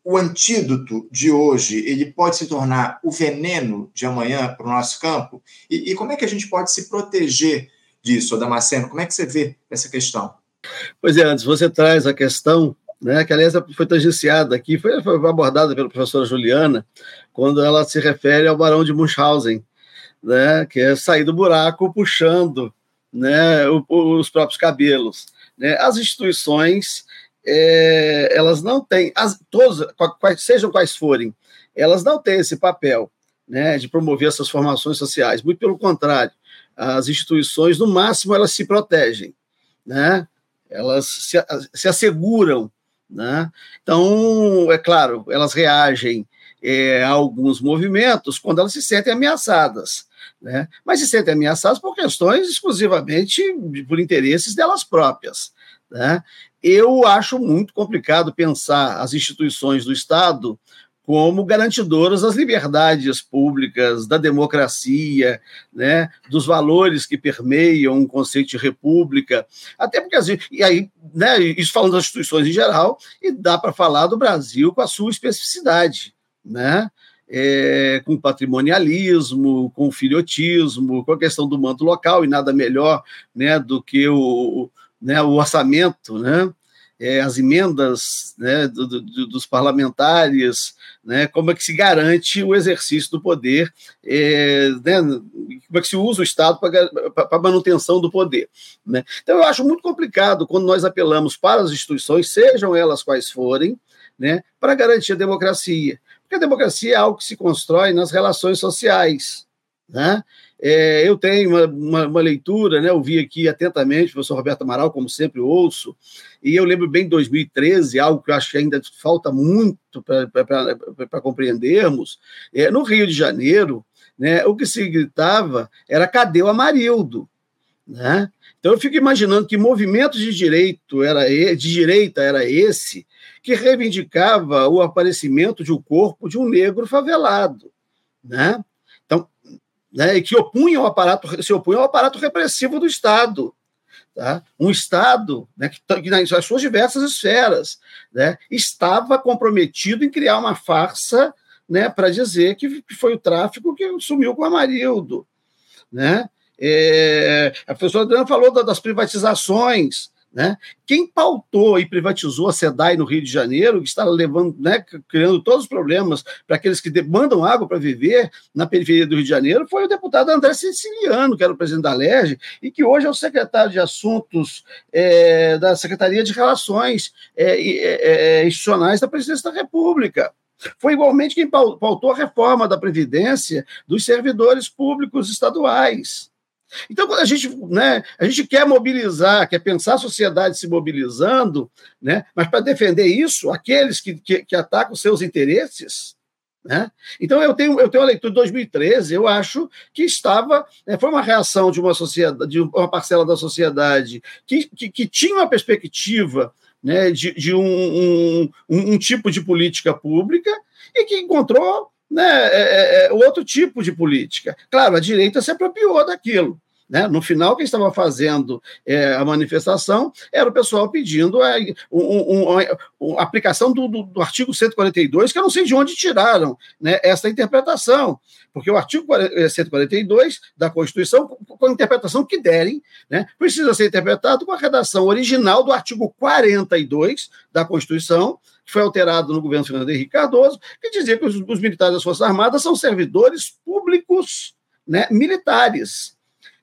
O antídoto de hoje ele pode se tornar o veneno de amanhã para o nosso campo? E, e, como é que a gente pode se proteger disso, Damasceno? Como é que você vê essa questão? Pois é, antes você traz a questão né, que aliás foi tangenciada aqui, foi, foi abordada pela professora Juliana, quando ela se refere ao Barão de Munchausen, né, que é sair do buraco puxando né, os próprios cabelos. Né? As instituições, é, elas não têm, as, todas, quais, sejam quais forem, elas não têm esse papel né, de promover essas formações sociais, muito pelo contrário, as instituições, no máximo, elas se protegem, né? elas se, se asseguram né? Então, é claro, elas reagem é, a alguns movimentos quando elas se sentem ameaçadas. Né? Mas se sentem ameaçadas por questões exclusivamente por interesses delas próprias. Né? Eu acho muito complicado pensar as instituições do Estado como garantidoras das liberdades públicas, da democracia, né, dos valores que permeiam o conceito de república, até porque assim, e aí, né, isso falando das instituições em geral, e dá para falar do Brasil com a sua especificidade, né? É, com patrimonialismo, com filhotismo, com a questão do manto local, e nada melhor né, do que o, né, o orçamento, né? é, as emendas né, do, do, dos parlamentares, né, como é que se garante o exercício do poder, é, né, como é que se usa o Estado para manutenção do poder. Né? Então, eu acho muito complicado quando nós apelamos para as instituições, sejam elas quais forem, né, para garantir a democracia. Porque a democracia é algo que se constrói nas relações sociais. Né? É, eu tenho uma, uma, uma, leitura, né, ouvi aqui atentamente o professor Roberto Amaral, como sempre ouço, e eu lembro bem de 2013, algo que eu acho que ainda falta muito para compreendermos. É, no Rio de Janeiro, né, o que se gritava era cadê o Amarildo? Né? Então eu fico imaginando que movimento de direito era de direita era esse que reivindicava o aparecimento de um corpo de um negro favelado, né? Né, e que opunham ao aparato, se opunham ao aparato repressivo do Estado. Tá? Um Estado né, que, que, nas suas diversas esferas né, estava comprometido em criar uma farsa né, para dizer que, que, foi o tráfico que sumiu com a Marildo. Né? É, a professora Adriana falou das privatizações. Né? Quem pautou e privatizou a SEDAI no Rio de Janeiro, que está levando, né, criando todos os problemas para aqueles que demandam água para viver na periferia do Rio de Janeiro, foi o deputado André Siciliano, que era o presidente da LERJ, e que hoje é o secretário de Assuntos é, da Secretaria de Relações é, é, é Institucionais da Presidência da República. Foi igualmente quem pautou a reforma da Previdência dos servidores públicos estaduais. Então, quando a gente, né, a gente quer mobilizar, quer pensar a sociedade se mobilizando, né, mas para defender isso, aqueles que, que, que atacam seus interesses, né? Então, eu tenho, eu tenho uma leitura de 2013, eu acho que estava. Né, foi uma reação de uma sociedade, de uma parcela da sociedade que, que, que tinha uma perspectiva né, de, de um, um, um, tipo de política pública e que encontrou né, é, é, é, outro tipo de política. Claro, a direita se apropriou daquilo. Né? No final, quem estava fazendo é, a manifestação era o pessoal pedindo a, um, um, a aplicação do, do, do, artigo 142, que eu não sei de onde tiraram né, essa interpretação, porque o artigo 142 da Constituição, com a interpretação que derem, né, precisa ser interpretado com a redação original do artigo 42 da Constituição, que foi alterado no governo Fernando Henrique Cardoso, que dizia que os, os militares das Forças Armadas são servidores públicos né, militares.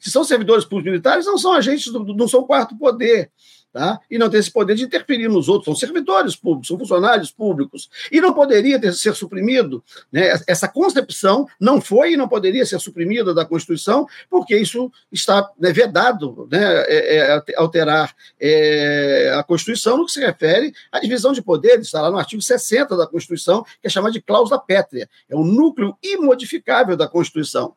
Se são servidores públicos militares, não são agentes, do, não são quarto poder. Tá? E não tem esse poder de interferir nos outros, são servidores públicos, são funcionários públicos, e não poderia ter, ser suprimido. Né? Essa concepção não foi e não poderia ser suprimida da Constituição, porque isso está né, vedado, né, é, é, alterar é, a Constituição no que se refere à divisão de poderes, está lá no artigo 60 da Constituição, que é chamado de cláusula pétrea, é o núcleo imodificável da Constituição.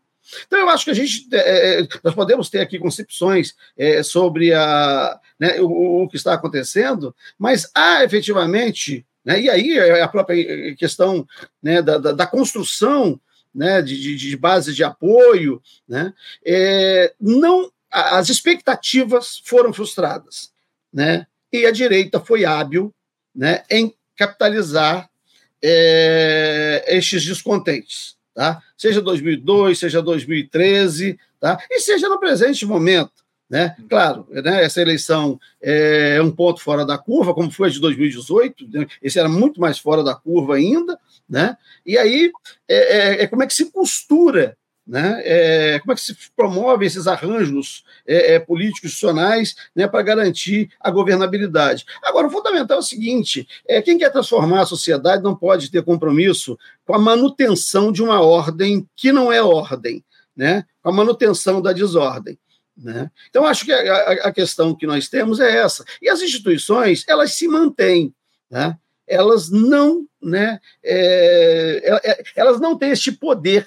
Então, eu acho que a gente é, é, nós podemos ter aqui concepções é, sobre a, né, o, o, que está acontecendo, mas há efetivamente, né, e aí é a própria questão né, da, da, da construção né, de, de, bases de apoio, né, é, não as expectativas foram frustradas, né, e a direita foi hábil em capitalizar é, estes descontentes, tá? seja 2002, seja 2013, tá? e seja no presente momento. Né? Claro, né, essa eleição é um ponto fora da curva, como foi a de 2018, né? esse era muito mais fora da curva ainda, né? e aí é, é, é como é que se costura né? É, como é que se promove esses arranjos é, é, políticos institucionais né, para garantir a governabilidade? Agora, o fundamental é o seguinte: é, quem quer transformar a sociedade não pode ter compromisso com a manutenção de uma ordem que não é ordem, né? com a manutenção da desordem. Né? Então, acho que a, a, questão que nós temos é essa. E as instituições, elas se mantêm. Né? Elas não, né, é, é elas não têm este poder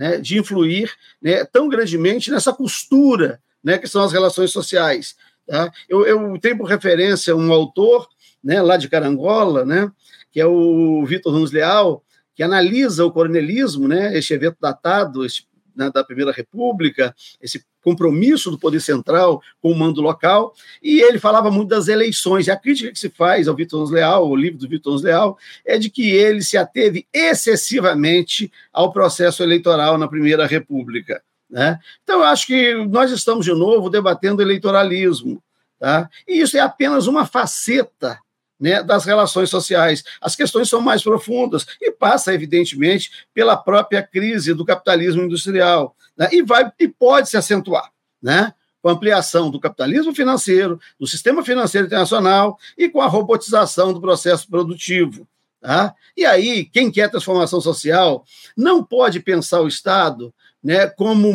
né, de influir né, tão grandemente nessa costura né, que são as relações sociais. Tá? Eu, eu tenho por referência um autor né, lá de Carangola, né, que é o Vitor Nunes Leal, que analisa o coronelismo, né, este evento datado, este né, da Primeira República, esse compromisso do poder central com o mando local, e ele falava muito das eleições. E a crítica que se faz ao Vitor Leal, o livro do Vitor Leal, é de que ele se ateve excessivamente ao processo eleitoral na Primeira República. Né? Então, eu acho que nós estamos, de novo, debatendo eleitoralismo. Tá? E isso é apenas uma faceta né, das relações sociais. As questões são mais profundas e passa, evidentemente, pela própria crise do capitalismo industrial. Né, e, vai, e pode se acentuar. Né? com a ampliação do capitalismo financeiro, do sistema financeiro internacional e com a robotização do processo produtivo. Tá? E aí, quem quer transformação social não pode pensar o Estado né, como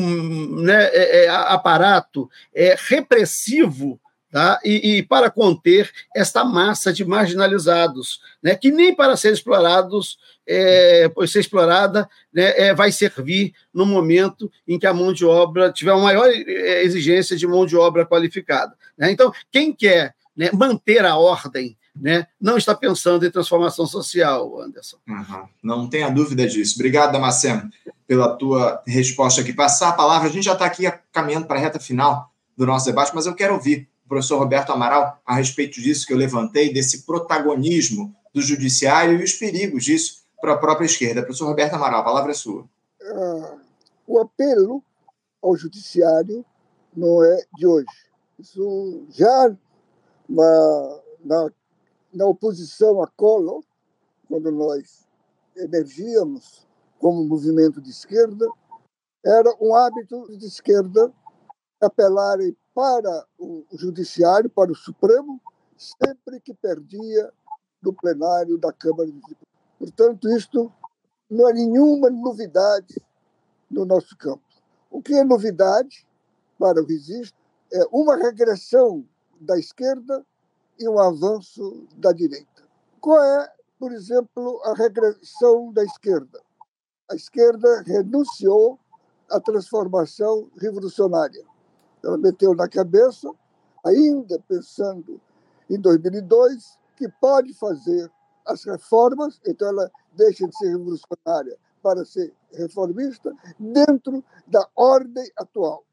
né, é, é, aparato é, repressivo tá? E, e, para conter esta massa de marginalizados, né? que nem para ser explorados, é, ser explorada, né, é, vai servir no momento em que a mão de obra tiver uma maior é, exigência de mão de obra qualificada. Né? Então, quem quer né, manter a ordem né, não está pensando em transformação social, Anderson. Uhum. Não tenha dúvida disso. Obrigado, Damasceno, pela tua resposta aqui. Passar a palavra, a gente já está aqui caminhando para a reta final do nosso debate, mas eu quero ouvir o professor Roberto Amaral a respeito disso que eu levantei, desse protagonismo do judiciário e os perigos disso para a própria esquerda. Professor Roberto Amaral, a palavra é sua. Uh, o apelo ao judiciário não é de hoje. Isso já na, na, na oposição a Collor, quando nós emergíamos como movimento de esquerda, era um hábito de esquerda apelarem para o Judiciário, para o Supremo, sempre que perdia no plenário da Câmara dos Deputados. Portanto, isto não é nenhuma novidade no nosso campo. O que é novidade para o Resiste é uma regressão da esquerda e um avanço da direita. Qual é, por exemplo, a regressão da esquerda? A esquerda renunciou à transformação revolucionária ela meteu na cabeça, ainda pensando em 2002, que pode fazer as reformas, então ela deixa de ser revolucionária para ser reformista, dentro da ordem atual,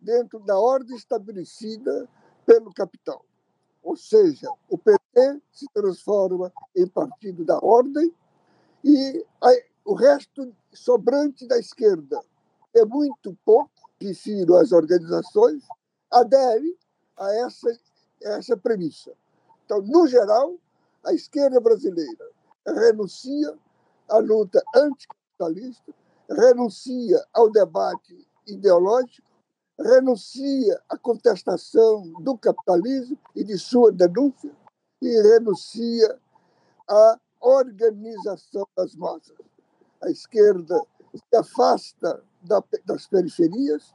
dentro da ordem estabelecida pelo capital. Ou seja, o PT se transforma em partido da ordem e o resto sobrante da esquerda é muito pouco, refiro às organizações, adere a essa, essa premissa. Então, no geral, a esquerda brasileira renuncia à luta anticapitalista, renuncia ao debate ideológico, renuncia à contestação do capitalismo e de sua denúncia, e renuncia à organização das massas. A esquerda se afasta das periferias,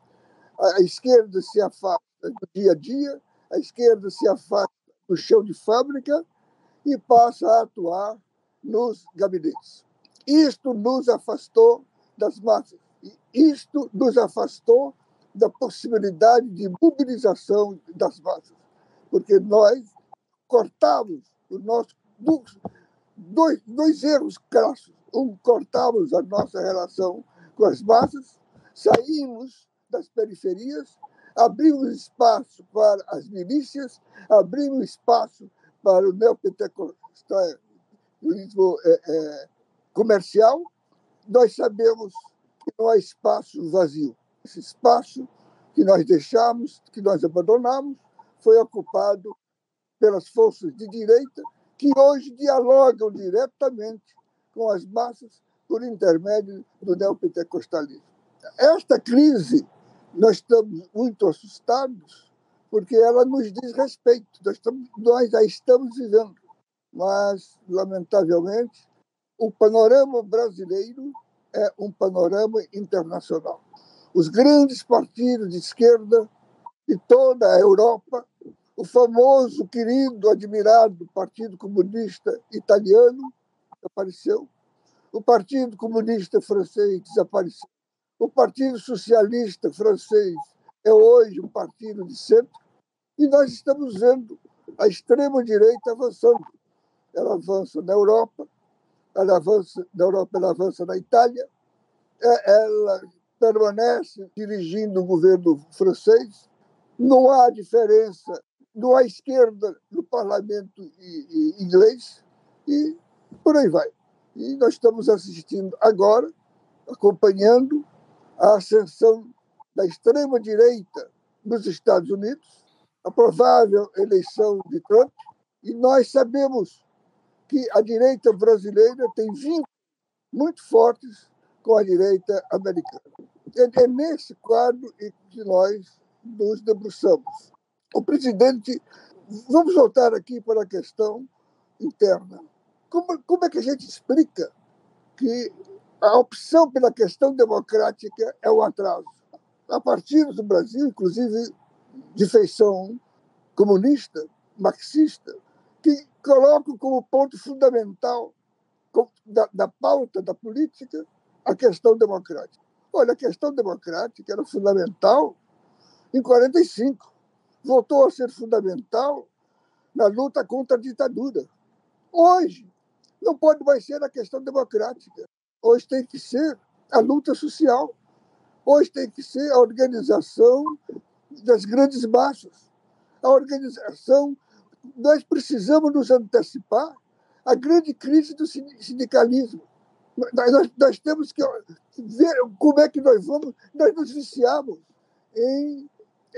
a esquerda se afasta do dia a dia, a esquerda se afasta do chão de fábrica e passa a atuar nos gabinetes. Isto nos afastou das massas. Isto nos afastou da possibilidade de mobilização das massas, porque nós cortamos o nosso dois, dois erros crassos. Um, cortamos a nossa relação com as massas, saímos das periferias, abrimos espaço para as milícias, abrimos espaço para o neopentecostalismo é, é, comercial. Nós sabemos que não há espaço vazio. Esse espaço que nós deixamos, que nós abandonamos, foi ocupado pelas forças de direita que hoje dialogam diretamente com as massas por intermédio do neopentecostalismo. Esta crise, nós estamos muito assustados, porque ela nos diz respeito. Nós, estamos, nós já estamos vivendo, mas, lamentavelmente, o panorama brasileiro é um panorama internacional. Os grandes partidos de esquerda de toda a Europa, o famoso, querido, admirado Partido Comunista Italiano desapareceu, o Partido Comunista Francês desapareceu, o Partido Socialista Francês é hoje um partido de centro, e nós estamos vendo a extrema-direita avançando. Ela avança na Europa, ela avança na Europa, ela avança na Itália, é, ela permanece dirigindo o governo francês. Não há diferença, não há esquerda no parlamento inglês e por aí vai. E nós estamos assistindo agora, acompanhando a ascensão da extrema-direita nos Estados Unidos, a provável eleição de Trump, e nós sabemos que a direita brasileira tem vínculos muito fortes com a direita americana. É, é nesse quadro que nós nos debruçamos. O presidente. Vamos voltar aqui para a questão interna. Como, como é que a gente explica que a opção pela questão democrática é o atraso? Há partidos do Brasil, inclusive de feição comunista, marxista, que colocam como ponto fundamental da, da pauta da política a questão democrática. Olha, a questão democrática era fundamental em 45. Voltou a ser fundamental na luta contra a ditadura. Hoje, não pode mais ser a questão democrática. Hoje tem que ser a luta social. Hoje tem que ser a organização das grandes massas. A organização. Nós precisamos nos antecipar à grande crise do sindicalismo. Nós, nós temos que ver como é que nós vamos. Nós nos viciamos em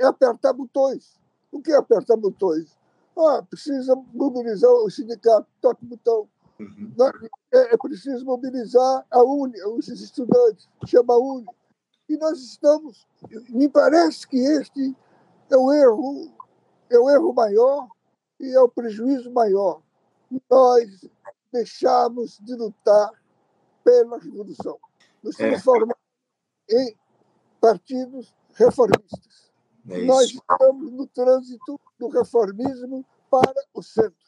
apertar botões. O que é apertar botões? Ah, precisa mobilizar o sindicato, toque botão. Uhum. É, é, preciso mobilizar a UNE, os estudantes, chama a UNE. E nós estamos. Me parece que este é o erro, é o erro maior e é o prejuízo maior. Nós deixamos de lutar pela revolução. Nos é. transformamos em partidos reformistas. É nós estamos no trânsito do reformismo para o centro.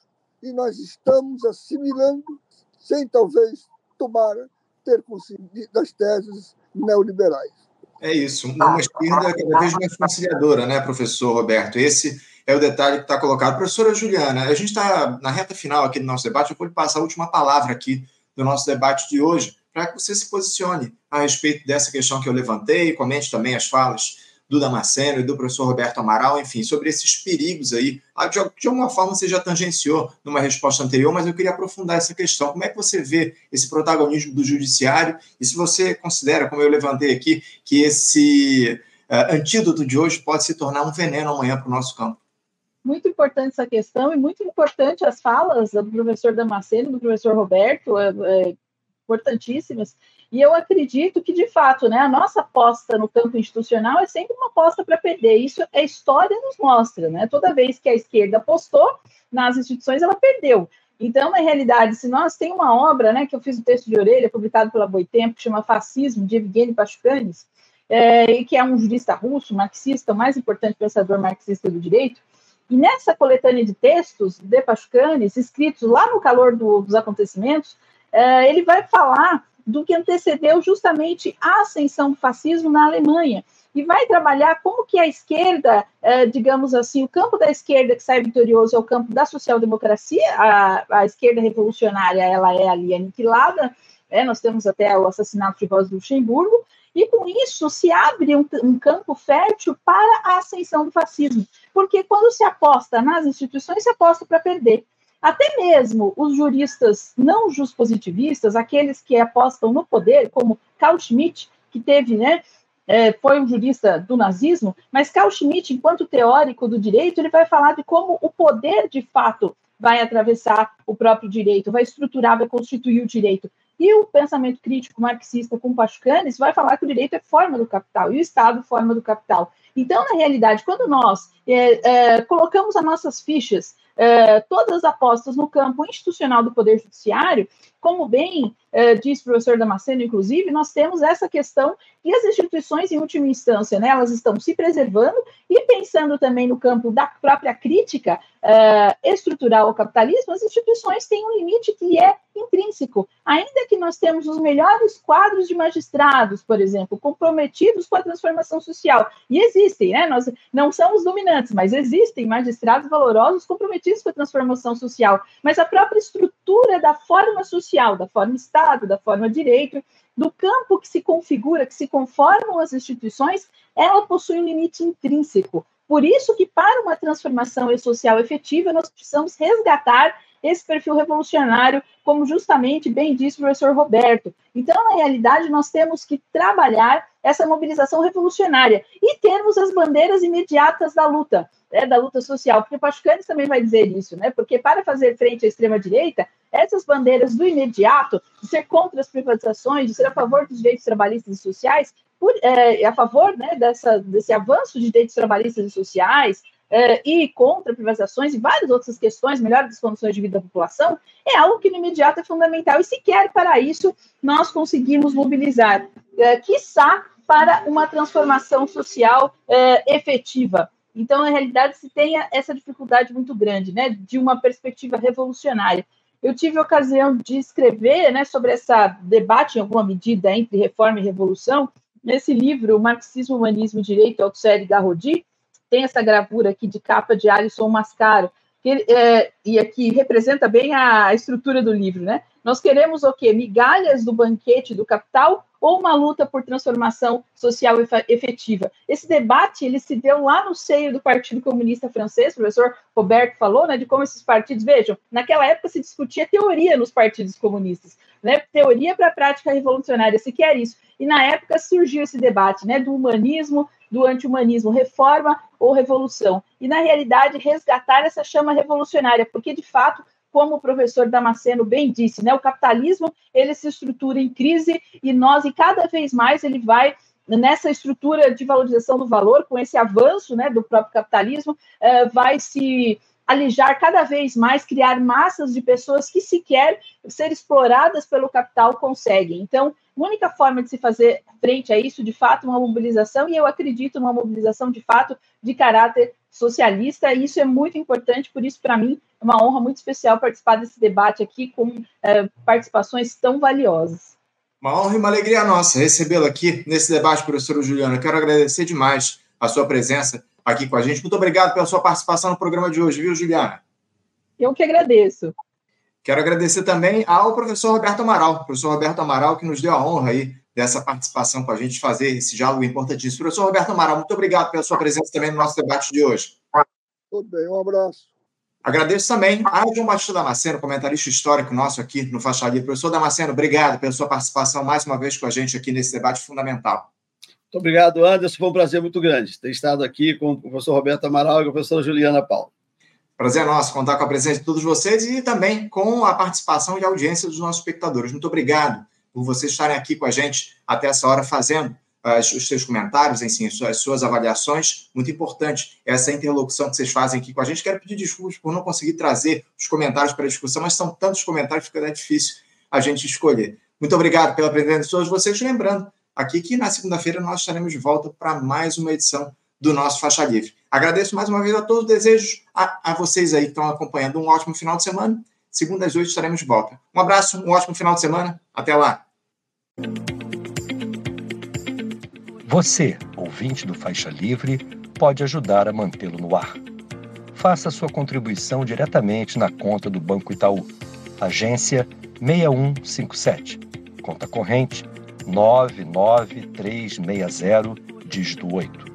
E nós estamos assimilando, sem talvez tomar ter conseguido das teses neoliberais. É isso, uma esquerda cada vez mais conciliadora, né, professor Roberto? Esse é o detalhe que está colocado. Professora Juliana, a gente está na reta final aqui do nosso debate, eu vou lhe passar a última palavra aqui do nosso debate de hoje, para que você se posicione a respeito dessa questão que eu levantei, comente também as falas do Damasceno e do professor Roberto Amaral, enfim, sobre esses perigos aí. Ah, de, alguma forma você já tangenciou numa resposta anterior, mas eu queria aprofundar essa questão. Como é que você vê esse protagonismo do judiciário e se você considera, como eu levantei aqui, que esse uh, antídoto de hoje pode se tornar um veneno amanhã para o nosso campo? muito importante essa questão e muito importante as falas do professor Damasceno, do professor Roberto, é, é, importantíssimas. E eu acredito que, de fato, né, a nossa aposta no campo institucional é sempre uma aposta para perder. Isso a história nos mostra. Né? Toda vez que a esquerda apostou nas instituições, ela perdeu. Então, na realidade, se nós tem uma obra, né, que eu fiz um texto de orelha, publicado pela Boitempo, que chama Fascismo, de Evgeny Pachucanes, é, e que é um jurista russo, marxista, o mais importante pensador marxista do direito, e nessa coletânea de textos de Pachucanes, escritos lá no calor do, dos acontecimentos, uh, ele vai falar do que antecedeu justamente a ascensão do fascismo na Alemanha e vai trabalhar como que a esquerda, eh, digamos assim, o campo da esquerda que sai vitorioso é o campo da social-democracia, a, a, esquerda revolucionária ela é ali aniquilada, né? nós temos até o assassinato de Rosa Luxemburgo, e com isso se abre um, um campo fértil para a ascensão do fascismo, porque quando se aposta nas instituições, se aposta para perder. Até mesmo os juristas não positivistas, aqueles que apostam no poder, como Carl Schmitt, que teve né, é, foi um jurista do nazismo, mas Carl Schmitt, enquanto teórico do direito, ele vai falar de como o poder, de fato, vai atravessar o próprio direito, vai estruturar, vai constituir o direito. E o pensamento crítico marxista com Pachucanes vai falar que o direito é forma do capital e o Estado forma do capital. Então, na realidade, quando nós é, é, colocamos as nossas fichas, é, todas as apostas no campo institucional do Poder Judiciário, como bem uh, disse o professor Damasceno, inclusive, nós temos essa questão que as instituições, em última instância, né, elas estão se preservando e pensando também no campo da própria crítica uh, estrutural ao capitalismo, as instituições têm um limite que é intrínseco. Ainda que nós temos os melhores quadros de magistrados, por exemplo, comprometidos com a transformação social, e existem, né, nós não somos dominantes, mas existem magistrados valorosos comprometidos com a transformação social, mas a própria estrutura da forma social social, da forma Estado, da forma direito, do campo que se configura, que se conformam as instituições, ela possui um limite intrínseco. Por isso que, para uma transformação social efetiva, nós precisamos resgatar esse perfil revolucionário, como justamente bem disse o professor Roberto. Então, na realidade, nós temos que trabalhar essa mobilização revolucionária e termos as bandeiras imediatas da luta, né, da luta social, porque o Pachucanes também vai dizer isso, né? Porque para fazer frente à extrema-direita, essas bandeiras do imediato, de ser contra as privatizações, de ser a favor dos direitos trabalhistas e sociais, por, é, a favor né, dessa, desse avanço de direitos trabalhistas e sociais, é, e contra privatizações e várias outras questões, melhor das condições de vida da população, é algo que no imediato é fundamental. E sequer para isso nós conseguimos mobilizar, é, quiçá para uma transformação social é, efetiva. Então, na realidade, se tem essa dificuldade muito grande, né, de uma perspectiva revolucionária. Eu tive a ocasião de escrever né, sobre esse debate, em alguma medida, entre reforma e revolução, nesse livro, Marxismo, Humanismo e Direito, Althusser da Rodi, tem essa gravura aqui de capa de Alisson Mascaro, que, é, e aqui representa bem a estrutura do livro, né? Nós queremos o quê? Migalhas do banquete do capital ou uma luta por transformação social efetiva? Esse debate ele se deu lá no seio do Partido Comunista Francês, o professor Roberto falou, né, de como esses partidos, vejam, naquela época se discutia teoria nos partidos comunistas, né, teoria para a prática revolucionária, se quer isso. E na época surgiu esse debate, né, do humanismo, do anti-humanismo, reforma ou revolução. E na realidade resgatar essa chama revolucionária, porque de fato como o professor Damasceno bem disse, né, o capitalismo ele se estrutura em crise e nós e cada vez mais ele vai nessa estrutura de valorização do valor, com esse avanço né, do próprio capitalismo, eh, vai se alijar cada vez mais, criar massas de pessoas que sequer ser exploradas pelo capital conseguem. Então, única forma de se fazer frente a isso, de fato, uma mobilização, e eu acredito numa mobilização de fato de caráter socialista, e isso é muito importante, por isso, para mim, é uma honra muito especial participar desse debate aqui com é, participações tão valiosas. Uma honra e uma alegria nossa recebê-lo aqui nesse debate, professora Juliana. Quero agradecer demais a sua presença aqui com a gente. Muito obrigado pela sua participação no programa de hoje, viu, Juliana? Eu que agradeço. Quero agradecer também ao professor Roberto Amaral, professor Roberto Amaral, que nos deu a honra aí dessa participação com a gente, fazer esse diálogo importantíssimo. Professor Roberto Amaral, muito obrigado pela sua presença também no nosso debate de hoje. Tudo bem, um abraço. Agradeço também a João Batista Damasceno, comentarista histórico nosso aqui no Faixa Livre. Professor Damasceno, obrigado pela sua participação mais uma vez com a gente aqui nesse debate fundamental. Muito obrigado, Anderson. Foi um prazer muito grande ter estado aqui com o professor Roberto Amaral e a professora Juliana Paulo. Prazer nosso contar com a presença de todos vocês e também com a participação e audiência dos nossos espectadores. Muito obrigado por vocês estarem aqui com a gente até essa hora fazendo uh, os seus comentários, enfim, as suas avaliações. Muito importante essa interlocução que vocês fazem aqui com a gente. Quero pedir desculpas por não conseguir trazer os comentários para a discussão, mas são tantos comentários que fica difícil a gente escolher. Muito obrigado pela presença de todos vocês. Lembrando aqui que na segunda-feira nós estaremos de volta para mais uma edição do nosso Faixa Livre. Agradeço mais uma vez a todos, desejo a, a vocês aí que estão acompanhando um ótimo final de semana. Segunda às oito estaremos de volta. Um abraço, um ótimo final de semana. Até lá. Você, ouvinte do Faixa Livre, pode ajudar a mantê-lo no ar. Faça sua contribuição diretamente na conta do Banco Itaú, agência 6157, conta corrente 99360, dígito 8.